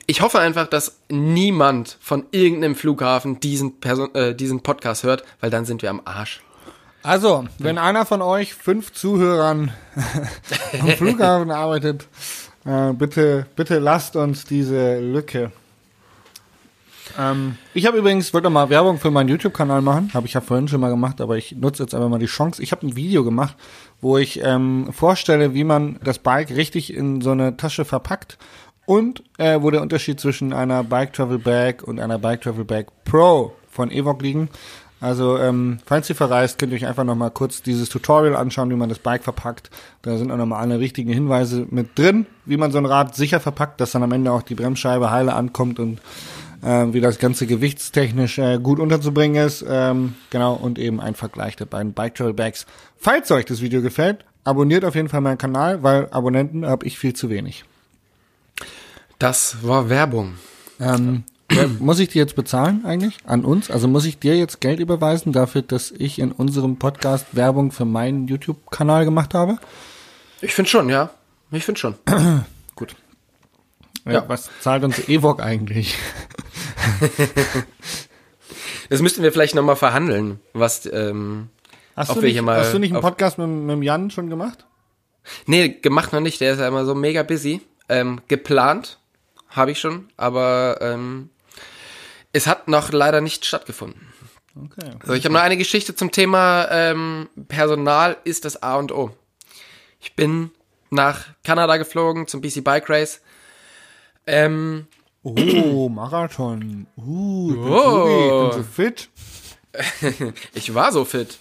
Speaker 3: Ich hoffe einfach, dass niemand von irgendeinem Flughafen diesen, Person äh, diesen Podcast hört, weil dann sind wir am Arsch.
Speaker 1: Also, wenn einer von euch fünf Zuhörern [laughs] am Flughafen arbeitet, äh, bitte, bitte lasst uns diese Lücke. Ähm, ich habe übrigens, wollte mal Werbung für meinen YouTube-Kanal machen, habe ich ja vorhin schon mal gemacht, aber ich nutze jetzt einfach mal die Chance. Ich habe ein Video gemacht, wo ich ähm, vorstelle, wie man das Bike richtig in so eine Tasche verpackt und äh, wo der Unterschied zwischen einer Bike Travel Bag und einer Bike Travel Bag Pro von Evoc liegen. Also, ähm, falls ihr verreist, könnt ihr euch einfach nochmal kurz dieses Tutorial anschauen, wie man das Bike verpackt. Da sind auch nochmal alle wichtigen Hinweise mit drin, wie man so ein Rad sicher verpackt, dass dann am Ende auch die Bremsscheibe heile ankommt und äh, wie das Ganze gewichtstechnisch äh, gut unterzubringen ist. Ähm, genau, und eben ein Vergleich der beiden Bike Travel Bags. Falls euch das Video gefällt, abonniert auf jeden Fall meinen Kanal, weil Abonnenten habe ich viel zu wenig.
Speaker 3: Das war Werbung.
Speaker 1: Ähm, muss ich dir jetzt bezahlen eigentlich an uns? Also muss ich dir jetzt Geld überweisen dafür, dass ich in unserem Podcast Werbung für meinen YouTube-Kanal gemacht habe?
Speaker 3: Ich finde schon, ja. Ich finde schon. [clears throat] Ja.
Speaker 1: Was zahlt uns Evoc eigentlich? [laughs]
Speaker 3: Das müssten wir vielleicht nochmal verhandeln, was, ähm,
Speaker 1: Hast du, nicht,
Speaker 3: hier mal
Speaker 1: hast du nicht einen Podcast mit, mit dem Jan schon gemacht?
Speaker 3: nee, gemacht noch nicht, der ist ja immer so mega busy. Ähm, geplant habe ich schon, aber ähm, es hat noch leider nicht stattgefunden.
Speaker 1: Okay.
Speaker 3: So, ich habe noch eine Geschichte zum Thema ähm, Personal ist das A und O. Ich bin nach Kanada geflogen zum BC Bike Race. Ähm,
Speaker 1: Oh, Marathon. Uh, ich bin,
Speaker 3: Oh.
Speaker 1: Tobi, ich bin so fit. [laughs]
Speaker 3: ich war so fit.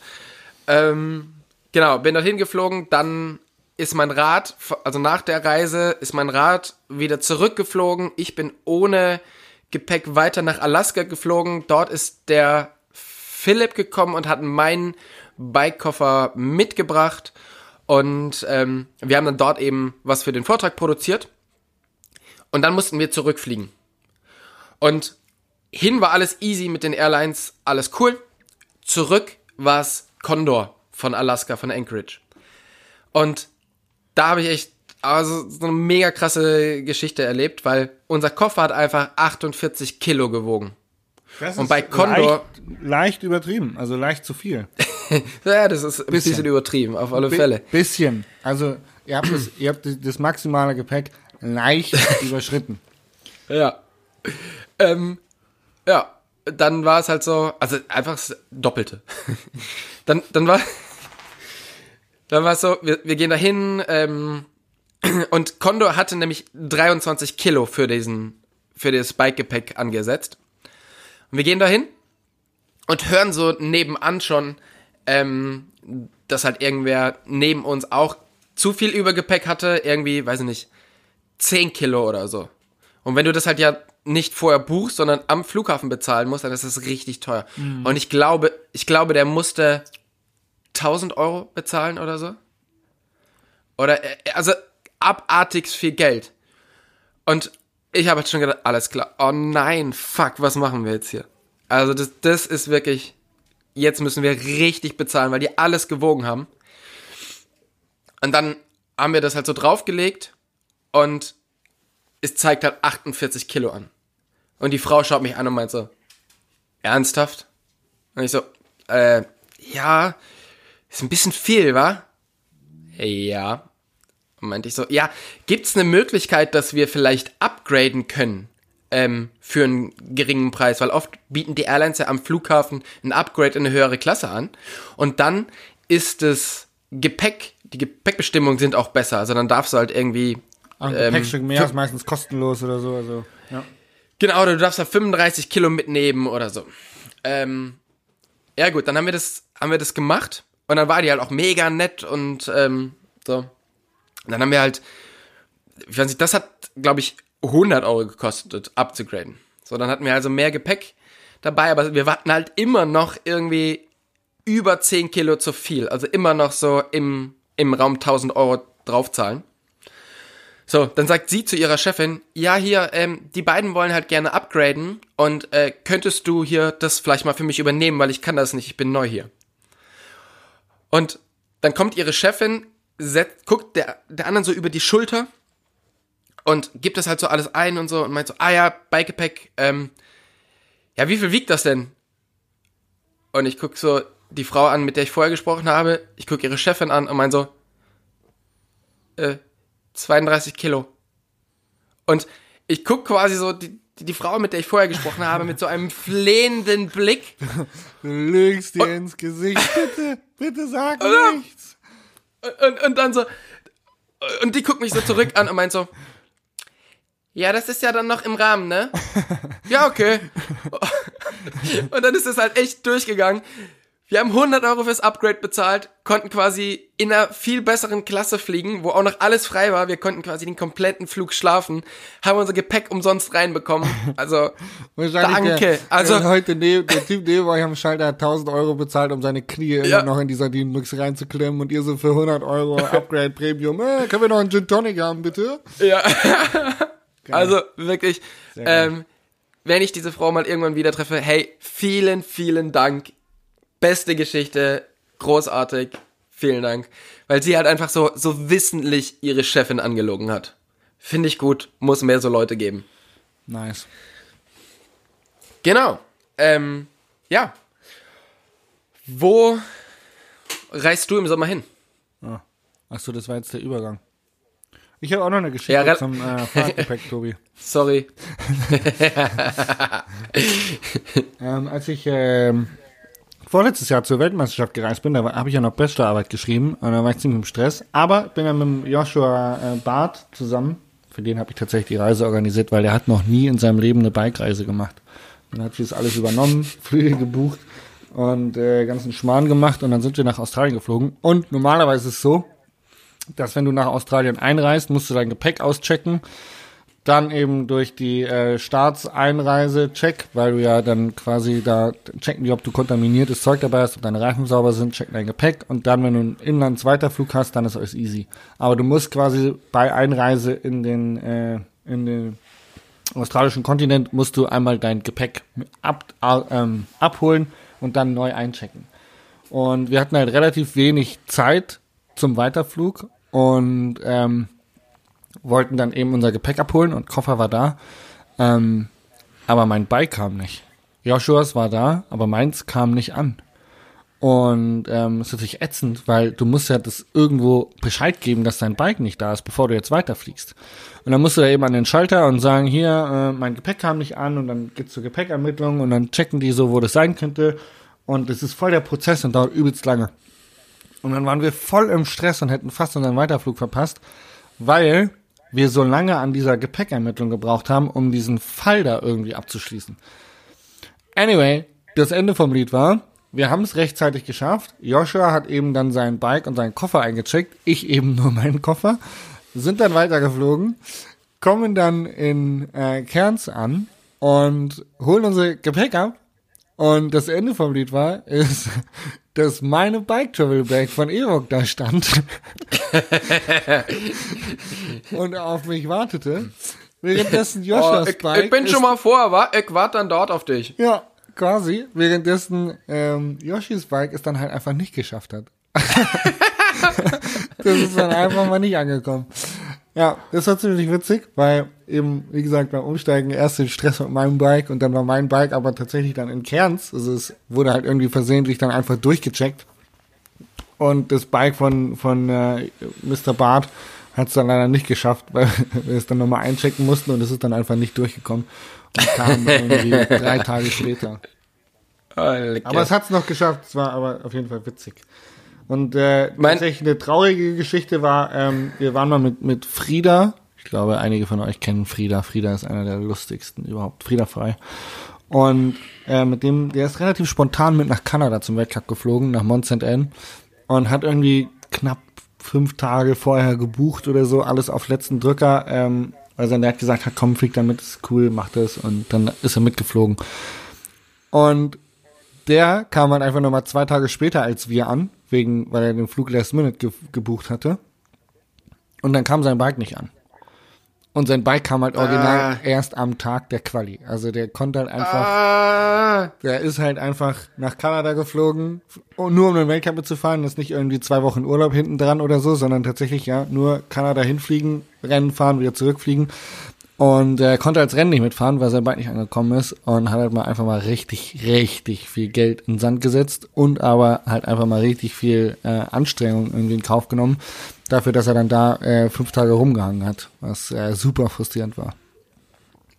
Speaker 3: Ähm, genau, bin dorthin geflogen, dann ist mein Rad, also nach der Reise ist mein Rad wieder zurückgeflogen. Ich bin ohne Gepäck weiter nach Alaska geflogen. Dort ist der Philipp gekommen und hat meinen Bikekoffer mitgebracht. Und ähm, wir haben dann dort eben was für den Vortrag produziert. Und dann mussten wir zurückfliegen. Und hin war alles easy mit den Airlines, alles cool. Zurück war es Condor von Alaska, von Anchorage. Und da habe ich echt also so eine mega krasse Geschichte erlebt, weil unser Koffer hat einfach 48 Kilo gewogen.
Speaker 1: Das
Speaker 3: Und bei Condor-
Speaker 1: Leicht, leicht übertrieben, also leicht zu viel. [laughs]
Speaker 3: Ja, das ist ein bisschen,
Speaker 1: Bisschen.
Speaker 3: übertrieben, auf alle Fälle.
Speaker 1: Bisschen. Also, ihr habt das, ihr habt das maximale Gepäck leicht [laughs] überschritten.
Speaker 3: Ja. Ähm, ja, dann war es halt so, also einfach das Doppelte. [laughs] dann, dann war, [laughs] dann war es so, wir, wir gehen dahin, ähm, [clears throat] und Condor hatte nämlich 23 Kilo für diesen, für das Bikegepäck angesetzt. Und wir gehen dahin und hören so nebenan schon, ähm, dass halt irgendwer neben uns auch zu viel Übergepäck hatte, irgendwie, weiß ich nicht, 10 Kilo oder so. Und wenn du das halt ja nicht vorher buchst, sondern am Flughafen bezahlen musst, dann ist das richtig teuer. Und ich glaube, ich glaube, der musste 1000 Euro bezahlen oder so. Oder, äh, also, abartig viel Geld. Und ich habe halt schon gedacht, alles klar. Oh nein, fuck, was machen wir jetzt hier? Also, das, das ist wirklich, jetzt müssen wir richtig bezahlen, weil die alles gewogen haben. Und dann haben wir das halt so draufgelegt und es zeigt halt 48 Kilo an. Und die Frau schaut mich an und meint so, ernsthaft? Und ich so, äh, ja, ist ein bisschen viel, wa? Ja. Und meinte ich so, ja, gibt's eine Möglichkeit, dass wir vielleicht upgraden können? Ähm, für einen geringen Preis, weil oft bieten die Airlines ja am Flughafen ein Upgrade in eine höhere Klasse an. Und dann ist das Gepäck, die Gepäckbestimmungen sind auch besser. Also dann darfst du halt irgendwie
Speaker 1: Ein
Speaker 3: Ähm,
Speaker 1: Gepäckstück mehr ist meistens kostenlos oder so. Also, ja.
Speaker 3: Genau, oder du darfst da 35 Kilo mitnehmen oder so. Ähm, ja gut, dann haben wir das, haben wir das gemacht und dann war die halt auch mega nett und ähm, so. Und dann haben wir halt, ich weiß nicht, das hat, glaube ich, 100 Euro gekostet, abzugraden. So, dann hatten wir also mehr Gepäck dabei, aber wir hatten halt immer noch irgendwie über 10 Kilo zu viel. Also immer noch so im, im Raum 1000 Euro draufzahlen. So, dann sagt sie zu ihrer Chefin, ja hier, ähm, die beiden wollen halt gerne upgraden und äh, könntest du hier das vielleicht mal für mich übernehmen, weil ich kann das nicht, ich bin neu hier. Und dann kommt ihre Chefin, setzt, guckt der, der anderen so über die Schulter und gibt das halt so alles ein und so und meint so, ah ja, Bikegepäck, ähm, ja, wie viel wiegt das denn? Und ich guck so die Frau an, mit der ich vorher gesprochen habe, ich guck ihre Chefin an und mein so, äh, 32 Kilo. Und ich guck quasi so die, die, die Frau, mit der ich vorher gesprochen habe, mit so einem flehenden Blick.
Speaker 1: Du lügst dir ins Gesicht. [laughs] Bitte, bitte sag
Speaker 3: Oder?
Speaker 1: nichts.
Speaker 3: Und, und dann so, und die guckt mich so zurück an und meint so, ja, das ist ja dann noch im Rahmen, ne? [laughs] ja, okay. Und dann ist es halt echt durchgegangen. Wir haben 100 Euro fürs Upgrade bezahlt, konnten quasi in einer viel besseren Klasse fliegen, wo auch noch alles frei war. Wir konnten quasi den kompletten Flug schlafen, haben unser Gepäck umsonst reinbekommen. [laughs] Also, Danke.
Speaker 1: Der,
Speaker 3: Also-
Speaker 1: der heute neben, der Typ neben euch am Schalter hat 1000 Euro bezahlt, um seine Knie
Speaker 3: Ja.
Speaker 1: immer noch in die Sardinenbüchse reinzuklemmen und ihr so für 100 Euro Upgrade Premium. Äh, können wir noch einen Gin Tonic haben, bitte?
Speaker 3: Ja. [laughs] also wirklich, ähm, wenn ich diese Frau mal irgendwann wieder treffe, hey, vielen, vielen Dank. Beste Geschichte, großartig, vielen Dank. Weil sie halt einfach so, so wissentlich ihre Chefin angelogen hat. Finde ich gut, muss mehr so Leute geben.
Speaker 1: Nice.
Speaker 3: Genau. Ähm, ja. Wo reist du im Sommer hin?
Speaker 1: Ah. Achso, das war jetzt der Übergang. Ich habe auch noch eine Geschichte
Speaker 3: Ja,
Speaker 1: zum äh, [laughs] Fahrradgepäck, Tobi.
Speaker 3: Sorry. [laughs]
Speaker 1: Ähm, als ich ähm, vorletztes Jahr zur Weltmeisterschaft gereist bin, da habe ich ja noch Bachelorarbeit geschrieben und da war ich ziemlich im Stress. Aber ich bin dann mit Joshua äh, Barth zusammen, für den habe ich tatsächlich die Reise organisiert, weil der hat noch nie in seinem Leben eine Bike-Reise gemacht. Dann hat sie das alles übernommen, [laughs] Flüge gebucht und äh, ganzen Schmarrn gemacht und dann sind wir nach Australien geflogen. Und normalerweise ist es so, dass wenn du nach Australien einreist, musst du dein Gepäck auschecken dann eben durch die äh, Staatseinreise-Check, weil du ja dann quasi da checken ob du kontaminiertes Zeug dabei hast, ob deine Reifen sauber sind, checken dein Gepäck und dann, wenn du einen Inlandsweiterflug hast, dann ist alles easy. Aber du musst quasi bei Einreise in den, äh, in den australischen Kontinent musst du einmal dein Gepäck ab, ähm, abholen und dann neu einchecken. Und wir hatten halt relativ wenig Zeit zum Weiterflug und ähm, wollten dann eben unser Gepäck abholen und Koffer war da. Ähm, aber mein Bike kam nicht. Joshuas war da, aber meins kam nicht an. Und ähm, es ist natürlich ätzend, weil du musst ja das irgendwo Bescheid geben, dass dein Bike nicht da ist, bevor du jetzt weiterfliegst. Und dann musst du da eben an den Schalter und sagen, hier, äh, mein Gepäck kam nicht an und dann geht's zur Gepäckermittlung und dann checken die so, wo das sein könnte. Und es ist voll der Prozess und dauert übelst lange. Und dann waren wir voll im Stress und hätten fast unseren Weiterflug verpasst, weil wir so lange an dieser Gepäckermittlung gebraucht haben, um diesen Fall da irgendwie abzuschließen. Anyway, das Ende vom Lied war, wir haben es rechtzeitig geschafft. Joshua hat eben dann sein Bike und seinen Koffer eingecheckt, ich eben nur meinen Koffer, sind dann weitergeflogen, kommen dann in äh, Cairns an und holen unser Gepäck ab. Und das Ende vom Lied war, [laughs] ist, dass meine Bike Travel Bag von Erock da stand [laughs] und auf mich wartete. Währenddessen Joshuas
Speaker 3: oh, ich,
Speaker 1: Bike.
Speaker 3: ich bin schon mal vor, wa? Ich warte dann dort auf dich.
Speaker 1: Ja, quasi. Währenddessen ähm, Yoshis Bike es dann halt einfach nicht geschafft hat. [laughs] das ist dann einfach mal nicht angekommen. Ja, das war ziemlich witzig, weil eben, wie gesagt, beim Umsteigen erst den Stress mit meinem Bike und dann war mein Bike aber tatsächlich dann in Kerns. Also es wurde halt irgendwie versehentlich dann einfach durchgecheckt. Und das Bike von, von äh, Mr. Bart hat es dann leider nicht geschafft, [laughs] weil wir es dann nochmal einchecken mussten und es ist dann einfach nicht durchgekommen und kam irgendwie [laughs] drei Tage später.
Speaker 3: Oh,
Speaker 1: aber es hat es noch geschafft, es war aber auf jeden Fall witzig. Und äh,
Speaker 3: Mein-
Speaker 1: tatsächlich eine traurige Geschichte war, ähm, wir waren mal mit, mit Frieda, ich glaube einige von euch kennen Frieda, Frieda ist einer der lustigsten überhaupt, Frieda Frei. Und äh, mit dem, der ist relativ spontan mit nach Kanada zum Weltcup geflogen, nach Mont Saint Anne und hat irgendwie knapp fünf Tage vorher gebucht oder so, alles auf letzten Drücker, ähm, weil sein Dad gesagt hat, komm, flieg damit, ist cool, mach das. Und dann ist er mitgeflogen. Und der kam halt einfach nochmal zwei Tage später als wir an, wegen, weil er den Flug Last Minute ge gebucht hatte. Und dann kam sein Bike nicht an. Und sein Bike kam halt original
Speaker 3: Ah.
Speaker 1: erst am Tag der Quali. Also der konnte halt einfach,
Speaker 3: Ah,
Speaker 1: der ist halt einfach nach Kanada geflogen, um- nur um den Weltcup mitzufahren. Das ist nicht irgendwie zwei Wochen Urlaub hinten dran oder so, sondern tatsächlich ja nur Kanada hinfliegen, Rennen fahren, wieder zurückfliegen. Und er konnte als Rennen nicht mitfahren, weil sein Bike nicht angekommen ist und hat halt mal einfach mal richtig, richtig viel Geld in den Sand gesetzt und aber halt einfach mal richtig viel äh, Anstrengung irgendwie in Kauf genommen, dafür, dass er dann da äh, fünf Tage rumgehangen hat, was äh, super frustrierend war.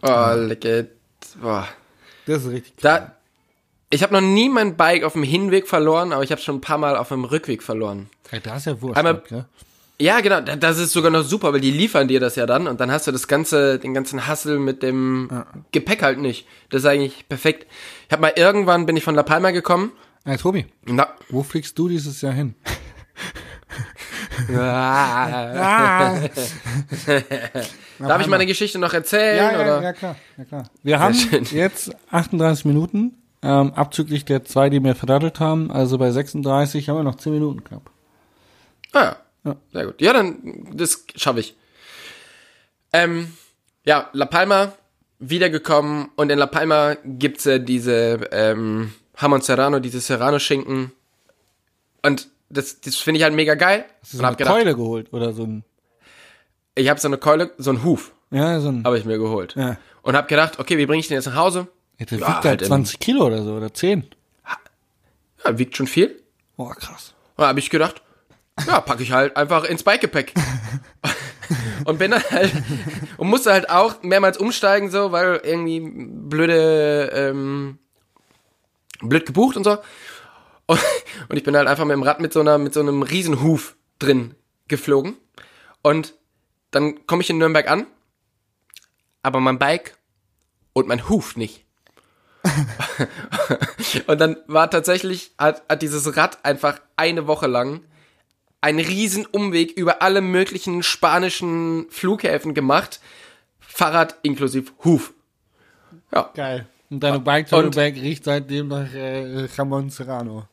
Speaker 3: oh, lecker. Boah.
Speaker 1: Das ist richtig.
Speaker 3: Da, ich habe noch nie mein Bike auf dem Hinweg verloren, aber ich habe schon ein paar Mal auf dem Rückweg verloren.
Speaker 1: Ja, da ist ja wurscht.
Speaker 3: Einmal-
Speaker 1: gell?
Speaker 3: Ja, genau, da- das ist sogar noch super, weil die liefern dir das ja dann und dann hast du das ganze, den ganzen Hassel mit dem Gepäck halt nicht. Das ist eigentlich perfekt. Ich habe mal irgendwann bin ich von La Palma gekommen.
Speaker 1: Hey, Tobi,
Speaker 3: Na,
Speaker 1: wo fliegst du dieses Jahr hin? [laughs]
Speaker 3: Ah. Darf ich meine Geschichte noch erzählen?
Speaker 1: Ja, ja,
Speaker 3: oder?
Speaker 1: ja, klar, ja, klar. Wir haben jetzt 38 Minuten, ähm, abzüglich der zwei, die wir verdattelt haben. Also bei 36 haben wir noch 10 Minuten knapp.
Speaker 3: Ah, ja.
Speaker 1: Ja.
Speaker 3: Sehr gut. Ja, dann, das schaffe ich. Ähm, ja, La Palma, wiedergekommen und in La Palma gibt's ja diese ähm, Hamon Serrano, diese Serrano-Schinken. Und das, das finde ich halt mega geil.
Speaker 1: Hast du so eine
Speaker 3: gedacht,
Speaker 1: Keule geholt oder so ein,
Speaker 3: ich habe so eine Keule, so einen Huf
Speaker 1: ja, so ein,
Speaker 3: habe ich mir geholt.
Speaker 1: ja.
Speaker 3: Und habe gedacht, okay, wie bringe ich den jetzt nach Hause?
Speaker 1: Ja, der wiegt halt
Speaker 3: halt in-
Speaker 1: 20 Kilo oder so, oder 10.
Speaker 3: Ja, wiegt schon viel.
Speaker 1: Boah, krass.
Speaker 3: Und da habe ich gedacht, ja, packe ich halt einfach ins Bikegepäck. und bin dann halt und musste halt auch mehrmals umsteigen so, weil irgendwie blöde ähm, blöd gebucht und so. Und, und ich bin halt einfach mit dem Rad mit so einer mit so einem Riesenhuf drin geflogen und dann komme ich in Nürnberg an, aber mein Bike und mein Huf nicht. [laughs] und dann war tatsächlich, hat, hat dieses Rad einfach eine Woche lang einen riesen Umweg über alle möglichen spanischen Flughäfen gemacht. Fahrrad inklusive Huf. Ja,
Speaker 1: Geil. Und deine bike Bag riecht seitdem nach äh, Jamon Serrano.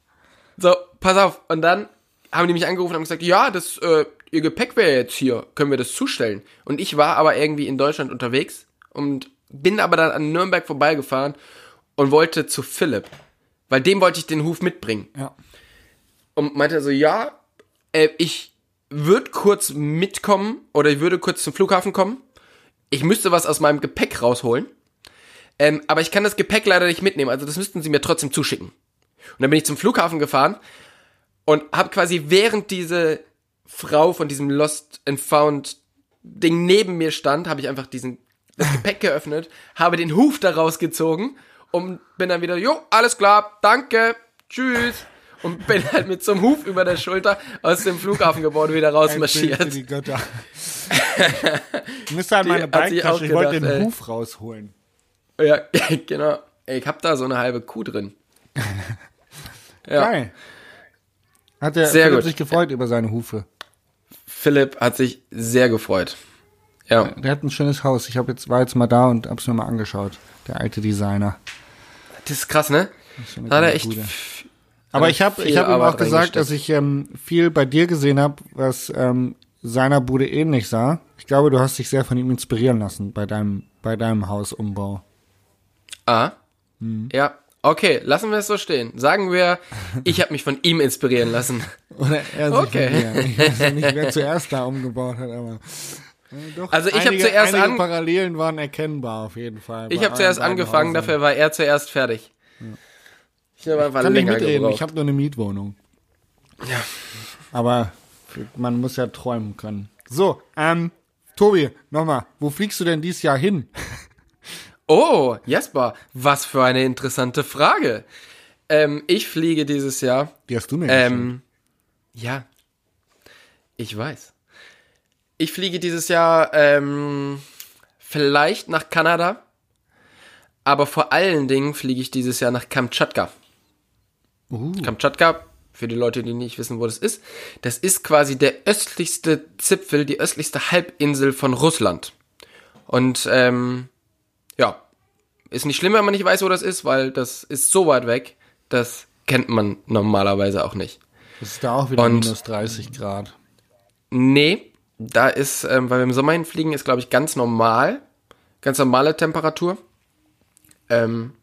Speaker 3: so, pass auf. Und dann haben die mich angerufen und haben gesagt, ja, das, äh, ihr Gepäck wäre jetzt hier, können wir das zustellen? Und ich war aber irgendwie in Deutschland unterwegs und bin aber dann an Nürnberg vorbeigefahren und wollte zu Philipp, weil dem wollte ich den Huf mitbringen.
Speaker 1: Ja.
Speaker 3: Und meinte so, ja, äh, ich würde kurz mitkommen oder ich würde kurz zum Flughafen kommen. Ich müsste was aus meinem Gepäck rausholen. Ähm, aber ich kann das Gepäck leider nicht mitnehmen, also das müssten sie mir trotzdem zuschicken. Und dann bin ich zum Flughafen gefahren und habe quasi während diese Frau von diesem Lost and Found Ding neben mir stand, habe ich einfach diesen das Gepäck geöffnet, habe den Huf da rausgezogen und bin dann wieder, jo, alles klar, danke, tschüss. Und bin halt mit so einem Huf über der Schulter aus dem Flughafengebäude wieder rausmarschiert.
Speaker 1: die Götter. ich müsste halt meine Biketasche, ich wollte
Speaker 3: gedacht,
Speaker 1: den
Speaker 3: ey.
Speaker 1: Huf rausholen.
Speaker 3: Ja, [laughs] genau. Ich hab da so eine halbe Kuh drin. [laughs] Ja.
Speaker 1: Geil. Hat der
Speaker 3: Sehr
Speaker 1: Philipp
Speaker 3: gut.
Speaker 1: sich gefreut über seine Hufe.
Speaker 3: Philipp hat sich sehr gefreut. Ja.
Speaker 1: Der hat ein schönes Haus. Ich hab jetzt, war jetzt mal da und hab's mir mal angeschaut. Der alte Designer.
Speaker 3: Das ist krass, ne? Da hat er echt.
Speaker 1: Bude. Aber ich habe ich hab ihm auch gesagt, dass ich ähm, viel bei dir gesehen habe, was ähm, seiner Bude ähnlich sah. Ich glaube, du hast dich sehr von ihm inspirieren lassen bei deinem, bei deinem Hausumbau.
Speaker 3: Ah.
Speaker 1: Mhm.
Speaker 3: Ja. Okay, lassen wir es so stehen. Sagen wir, ich habe mich von ihm inspirieren lassen. [laughs]
Speaker 1: Oder er sich
Speaker 3: Okay.
Speaker 1: von dir. Ich weiß ja nicht, wer zuerst da umgebaut hat, aber äh, doch,
Speaker 3: Also ich hab
Speaker 1: einige,
Speaker 3: zuerst
Speaker 1: einige
Speaker 3: an-
Speaker 1: Parallelen waren erkennbar auf jeden Fall.
Speaker 3: Ich habe zuerst angefangen, dafür war er zuerst fertig. Ich habe einfach
Speaker 1: kann nicht
Speaker 3: länger
Speaker 1: mitreden.
Speaker 3: gebraucht.
Speaker 1: Ich habe nur eine Mietwohnung.
Speaker 3: Ja.
Speaker 1: Aber man muss ja träumen können. So, ähm, Tobi, nochmal, wo fliegst du denn dieses Jahr hin? [laughs]
Speaker 3: Oh, Jasper, was für eine interessante Frage. Ähm, ich fliege dieses Jahr.
Speaker 1: Die hast du mir.
Speaker 3: Ähm, ja, ich weiß. Ich fliege dieses Jahr ähm, vielleicht nach Kanada, aber vor allen Dingen fliege ich dieses Jahr nach Kamtschatka.
Speaker 1: Uh.
Speaker 3: Kamtschatka, für die Leute, die nicht wissen, wo das ist, das ist quasi der östlichste Zipfel, die östlichste Halbinsel von Russland. Und ähm, ja, ist nicht schlimm, wenn man nicht weiß, wo das ist, weil das ist so weit weg, das kennt man normalerweise auch nicht.
Speaker 1: Das ist da auch wieder
Speaker 3: Und-
Speaker 1: minus 30 Grad.
Speaker 3: Nee, da ist, ähm, weil wir im Sommer hinfliegen, ist glaube ich ganz normal, ganz normale Temperatur. Ähm,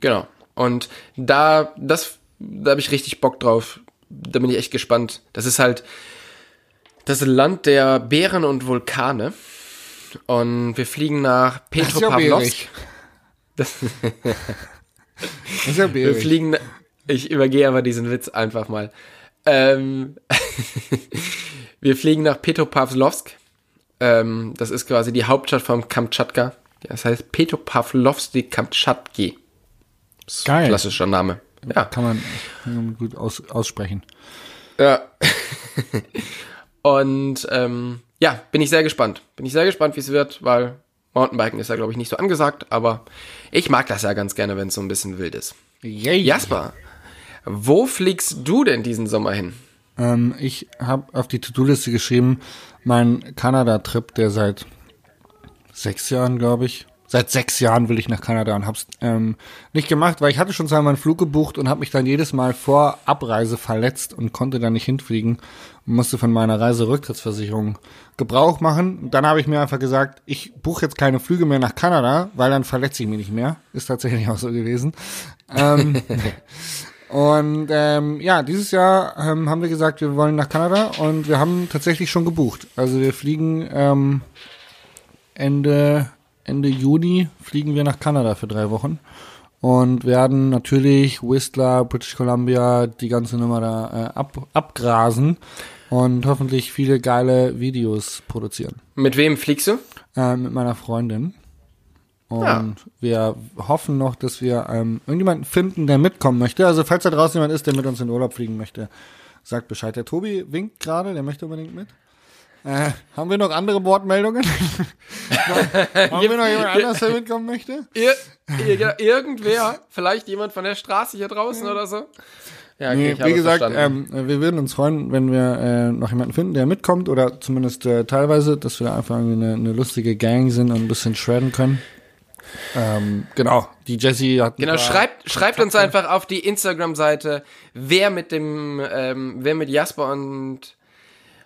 Speaker 3: genau. Und da, das, da habe ich richtig Bock drauf. Da bin ich echt gespannt. Das ist halt das Land der Bären und Vulkane. Und wir fliegen nach
Speaker 1: Das ist ja
Speaker 3: Petropavlovsk.
Speaker 1: bärig. Das ist ja [laughs]
Speaker 3: Wir
Speaker 1: bärig.
Speaker 3: fliegen, ich übergehe aber diesen Witz einfach mal. Ähm, [laughs] wir fliegen nach Petropavlovsk. Ähm, das ist quasi die Hauptstadt von Kamtschatka. Das heißt Petropavlovsk Kamtschatki. Ist ein
Speaker 1: Geil.
Speaker 3: Klassischer Name. Ja.
Speaker 1: Kann man, kann man gut aus, aussprechen.
Speaker 3: Ja. [laughs] Und ähm, ja, bin ich sehr gespannt. Bin ich sehr gespannt, wie es wird, weil Mountainbiken ist ja, glaube ich, nicht so angesagt, aber ich mag das ja ganz gerne, wenn es so ein bisschen wild ist.
Speaker 1: Yay.
Speaker 3: Jasper, wo fliegst du denn diesen Sommer hin?
Speaker 1: Ähm, ich habe auf die To-Do-Liste geschrieben, mein Kanada-Trip, der seit sechs Jahren, glaube ich, seit sechs Jahren will ich nach Kanada und hab's ähm, nicht gemacht, weil ich hatte schon zweimal einen Flug gebucht und habe mich dann jedes Mal vor Abreise verletzt und konnte dann nicht hinfliegen und musste von meiner Reiserücktrittsversicherung Gebrauch machen. Und dann habe ich mir einfach gesagt, ich buche jetzt keine Flüge mehr nach Kanada, weil dann verletze ich mich nicht mehr. Ist tatsächlich auch so gewesen. Ähm, [laughs] und ähm, ja, dieses Jahr ähm, haben wir gesagt, wir wollen nach Kanada und wir haben tatsächlich schon gebucht. Also wir fliegen ähm, Ende, Ende Juni fliegen wir nach Kanada für drei Wochen und werden natürlich Whistler, British Columbia, die ganze Nummer da äh, ab, abgrasen und hoffentlich viele geile Videos produzieren
Speaker 3: Mit wem fliegst du?
Speaker 1: äh, mit meiner Freundin. Und
Speaker 3: Ja.
Speaker 1: wir hoffen noch, dass wir ähm, irgendjemanden finden, der mitkommen möchte. Also falls da draußen jemand ist, der mit uns in Urlaub fliegen möchte, sagt Bescheid. Der Tobi winkt gerade, der möchte unbedingt mit. Äh, haben wir noch andere Wortmeldungen? [laughs] haben wir noch jemand anders, der mitkommen möchte?
Speaker 3: Ir ir irgendwer, vielleicht jemand von der Straße hier draußen oder so? Ja, okay,
Speaker 1: Nee, wie gesagt, ähm, wir würden uns freuen, wenn wir äh, noch jemanden finden, der mitkommt oder zumindest äh, teilweise, dass wir einfach irgendwie eine, eine lustige Gang sind und ein bisschen shredden können. Ähm, genau, die Jessie hat
Speaker 3: Genau, schreibt, schreibt uns einfach auf die Instagram-Seite, wer mit dem, ähm, wer mit Jasper und,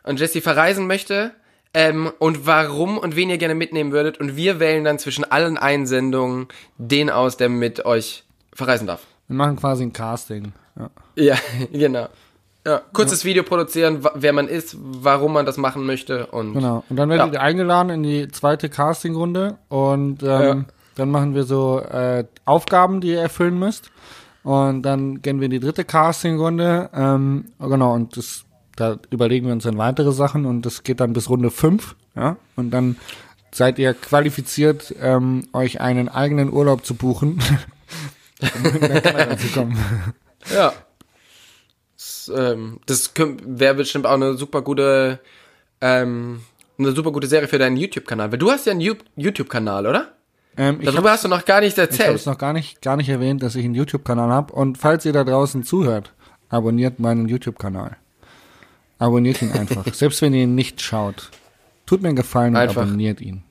Speaker 3: und Jesse verreisen möchte. ähm, und warum und wen ihr gerne mitnehmen würdet. Und wir wählen dann zwischen allen Einsendungen den aus, der mit euch verreisen darf.
Speaker 1: Wir machen quasi ein Casting. Ja.
Speaker 3: Ja, [laughs] genau. Ja, kurzes Video produzieren, wer man ist, warum man das machen möchte und
Speaker 1: Genau. Und dann werdet
Speaker 3: Ja.
Speaker 1: ihr eingeladen in die zweite Castingrunde und ähm,
Speaker 3: Ja.
Speaker 1: dann machen wir so äh, Aufgaben, die ihr erfüllen müsst. Und dann gehen wir in die dritte Castingrunde. Ähm, genau, und das, da überlegen wir uns dann weitere Sachen und das geht dann bis Runde 5. Ja? Und dann seid ihr qualifiziert, ähm, euch einen eigenen Urlaub zu buchen, [laughs] nach Kanada zu kommen. [laughs]
Speaker 3: ja. Das, ähm, das wäre bestimmt auch eine super gute, ähm, eine super gute Serie für deinen YouTube-Kanal. Weil du hast ja einen YouTube-Kanal, oder?
Speaker 1: Ähm, ich
Speaker 3: Darüber hast du noch gar nichts
Speaker 1: Ich habe
Speaker 3: erzählt.
Speaker 1: es noch gar nicht, gar nicht erwähnt, dass ich einen YouTube-Kanal habe. Und falls ihr da draußen zuhört, abonniert meinen YouTube-Kanal. Abonniert ihn einfach. [laughs] Selbst wenn ihr ihn nicht schaut. Tut mir einen Gefallen und
Speaker 3: Einfach.
Speaker 1: abonniert ihn.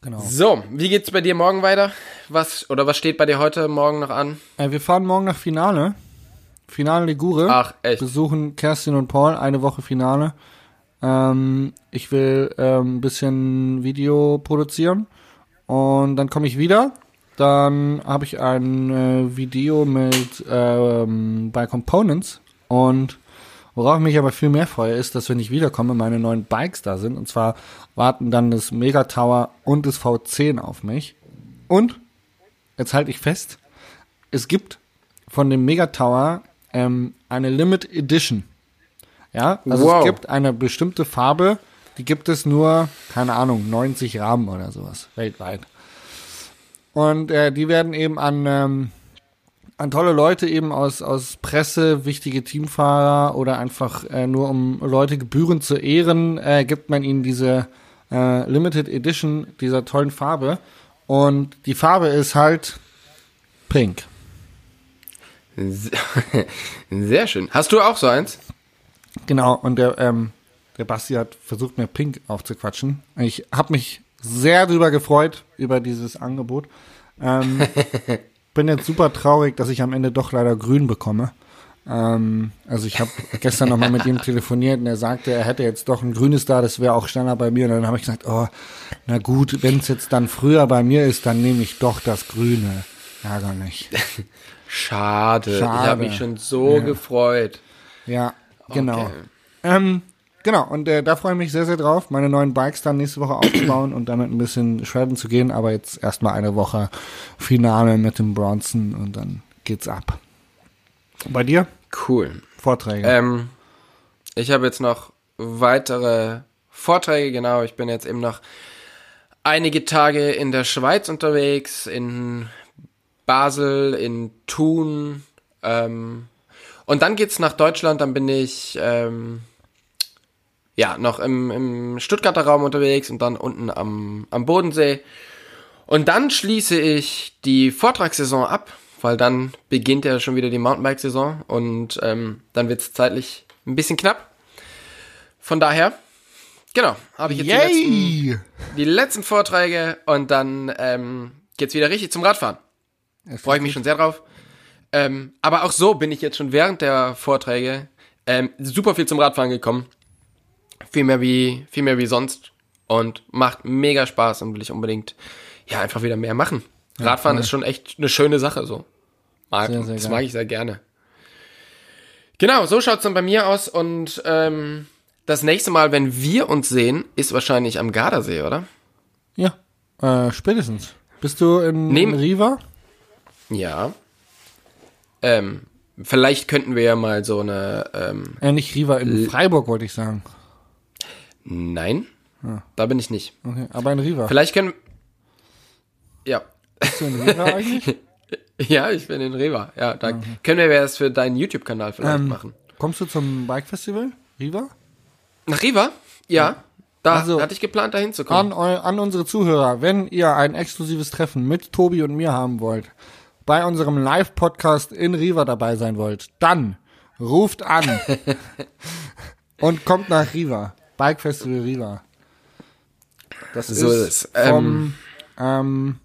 Speaker 1: Genau.
Speaker 3: So, wie geht's bei dir morgen weiter? Was oder was steht bei dir heute Morgen noch an?
Speaker 1: Äh, wir fahren morgen nach Finale. Finale Ligure.
Speaker 3: Ach, echt?
Speaker 1: Besuchen Kerstin und Paul. Eine Woche Finale. Ähm, ich will ähm, ein bisschen Video produzieren. Und dann komme ich wieder. Dann habe ich ein äh, Video mit ähm, bei Components. Und worauf ich mich aber viel mehr freue, ist, dass wenn ich wiederkomme, meine neuen Bikes da sind. Und zwar warten dann das Mega Tower und das V10 auf mich. Und, jetzt halte ich fest, es gibt von dem Mega Tower ähm, eine Limit Edition. Ja, also
Speaker 3: Wow.
Speaker 1: es gibt eine bestimmte Farbe, die gibt es nur, keine Ahnung, 90 Rahmen oder sowas, weltweit. Und äh, die werden eben an, ähm, an tolle Leute eben aus, aus Presse, wichtige Teamfahrer oder einfach äh, nur um Leute gebührend zu ehren, äh, gibt man ihnen diese äh, Limited Edition dieser tollen Farbe. Und die Farbe ist halt pink. [laughs]
Speaker 3: Sehr, schön. Hast du auch so eins?
Speaker 1: Genau, und der, ähm, der Basti hat versucht, mir Pink aufzuquatschen. Ich habe mich sehr drüber gefreut, über dieses Angebot. Ähm, [laughs] bin jetzt super traurig, dass ich am Ende doch leider grün bekomme. Ähm, also ich habe gestern nochmal mit ihm telefoniert und er sagte, er hätte jetzt doch ein grünes da, das wäre auch Standard bei mir. Und dann habe ich gesagt, oh, na gut, wenn es jetzt dann früher bei mir ist, dann nehme ich doch das Grüne. Ärgerlich. [laughs]
Speaker 3: Schade. Ich
Speaker 1: Schade.
Speaker 3: habe mich schon so
Speaker 1: Ja.
Speaker 3: gefreut.
Speaker 1: Ja, genau.
Speaker 3: Okay.
Speaker 1: Ähm, genau, und äh, da freue ich mich sehr, sehr drauf, meine neuen Bikes dann nächste Woche aufzubauen und damit ein bisschen shredden zu gehen. Aber jetzt erstmal eine Woche Finale mit dem Bronson und dann geht's ab. Bei dir?
Speaker 3: Cool.
Speaker 1: Vorträge.
Speaker 3: Ähm, ich habe jetzt noch weitere Vorträge, genau. Ich bin jetzt eben noch einige Tage in der Schweiz unterwegs, in Basel, in Thun. Ähm, und dann geht's nach Deutschland, dann bin ich ähm, ja noch im, im Stuttgarter Raum unterwegs und dann unten am, am Bodensee. Und dann schließe ich die Vortragssaison ab, weil dann beginnt ja schon wieder die Mountainbike-Saison und ähm, dann wird's zeitlich ein bisschen knapp. Von daher, genau, habe ich jetzt die letzten, die letzten Vorträge und dann ähm, geht's wieder richtig zum Radfahren. Freue ich mich schon sehr drauf. Ähm, aber auch so bin ich jetzt schon während der Vorträge ähm, super viel zum Radfahren gekommen. Viel mehr wie, viel mehr wie sonst. Und macht mega Spaß und will ich unbedingt, ja, einfach wieder mehr machen. Radfahren
Speaker 1: voll.
Speaker 3: ist schon echt eine schöne Sache, so. Mag,
Speaker 1: Sehr, sehr
Speaker 3: das
Speaker 1: geil.
Speaker 3: mag ich sehr gerne. Genau, so schaut's dann bei mir aus und ähm, das nächste Mal, wenn wir uns sehen, ist wahrscheinlich am Gardasee, oder?
Speaker 1: Ja, äh, spätestens. Bist du in,
Speaker 3: Nehm-
Speaker 1: in Riva?
Speaker 3: Ja. Ähm, vielleicht könnten wir ja mal so eine, ähm,
Speaker 1: Äh, nicht Riva, in Freiburg wollte ich sagen.
Speaker 3: Nein, da bin ich nicht.
Speaker 1: Okay, aber in Riva.
Speaker 3: Vielleicht können, ja,
Speaker 1: Bist du in Riva [laughs] eigentlich?
Speaker 3: ja, ich bin in Rewa. Ja, da können wir das für deinen YouTube-Kanal vielleicht
Speaker 1: Ähm,
Speaker 3: machen.
Speaker 1: Kommst du zum Bike Festival? Riva?
Speaker 3: Nach Rewa? Ja, da
Speaker 1: Also-
Speaker 3: hatte ich geplant, da hinzukommen.
Speaker 1: An, an unsere Zuhörer, wenn ihr ein exklusives Treffen mit Tobi und mir haben wollt, bei unserem Live-Podcast in Riva dabei sein wollt, dann ruft an [laughs] und kommt nach Riva. Bike Festival Riva. Das
Speaker 3: So
Speaker 1: ist
Speaker 3: ist es.
Speaker 1: vom, ähm,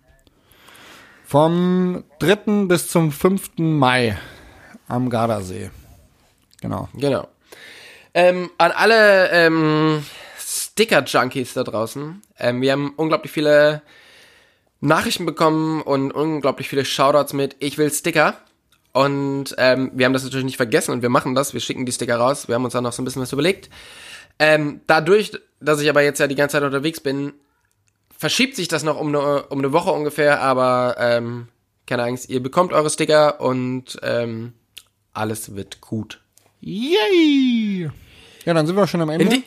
Speaker 1: vom 3. bis zum 5. Mai am Gardasee. Genau.
Speaker 3: Genau. Ähm, an alle ähm, Sticker-Junkies da draußen. Ähm, wir haben unglaublich viele Nachrichten bekommen und unglaublich viele Shoutouts mit Ich will Sticker. Und ähm, wir haben das natürlich nicht vergessen und wir machen das. Wir schicken die Sticker raus. Wir haben uns da noch so ein bisschen was überlegt. Ähm, dadurch, dass ich aber jetzt ja die ganze Zeit unterwegs bin, verschiebt sich das noch um eine, um eine Woche ungefähr, aber ähm, keine Angst, ihr bekommt eure Sticker und ähm, alles wird gut.
Speaker 1: Yay! Ja, dann sind wir schon am Ende.
Speaker 3: In, die,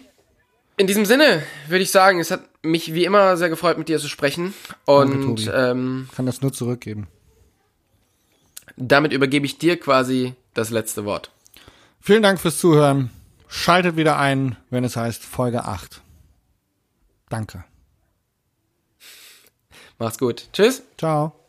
Speaker 3: in diesem Sinne würde ich sagen, es hat mich wie immer sehr gefreut, mit dir zu sprechen. Und ähm,
Speaker 1: Kann das nur zurückgeben.
Speaker 3: damit übergebe ich dir quasi das letzte Wort.
Speaker 1: Vielen Dank fürs Zuhören. Schaltet wieder ein, wenn es heißt Folge 8. Danke.
Speaker 3: Mach's gut. Tschüss.
Speaker 1: Ciao.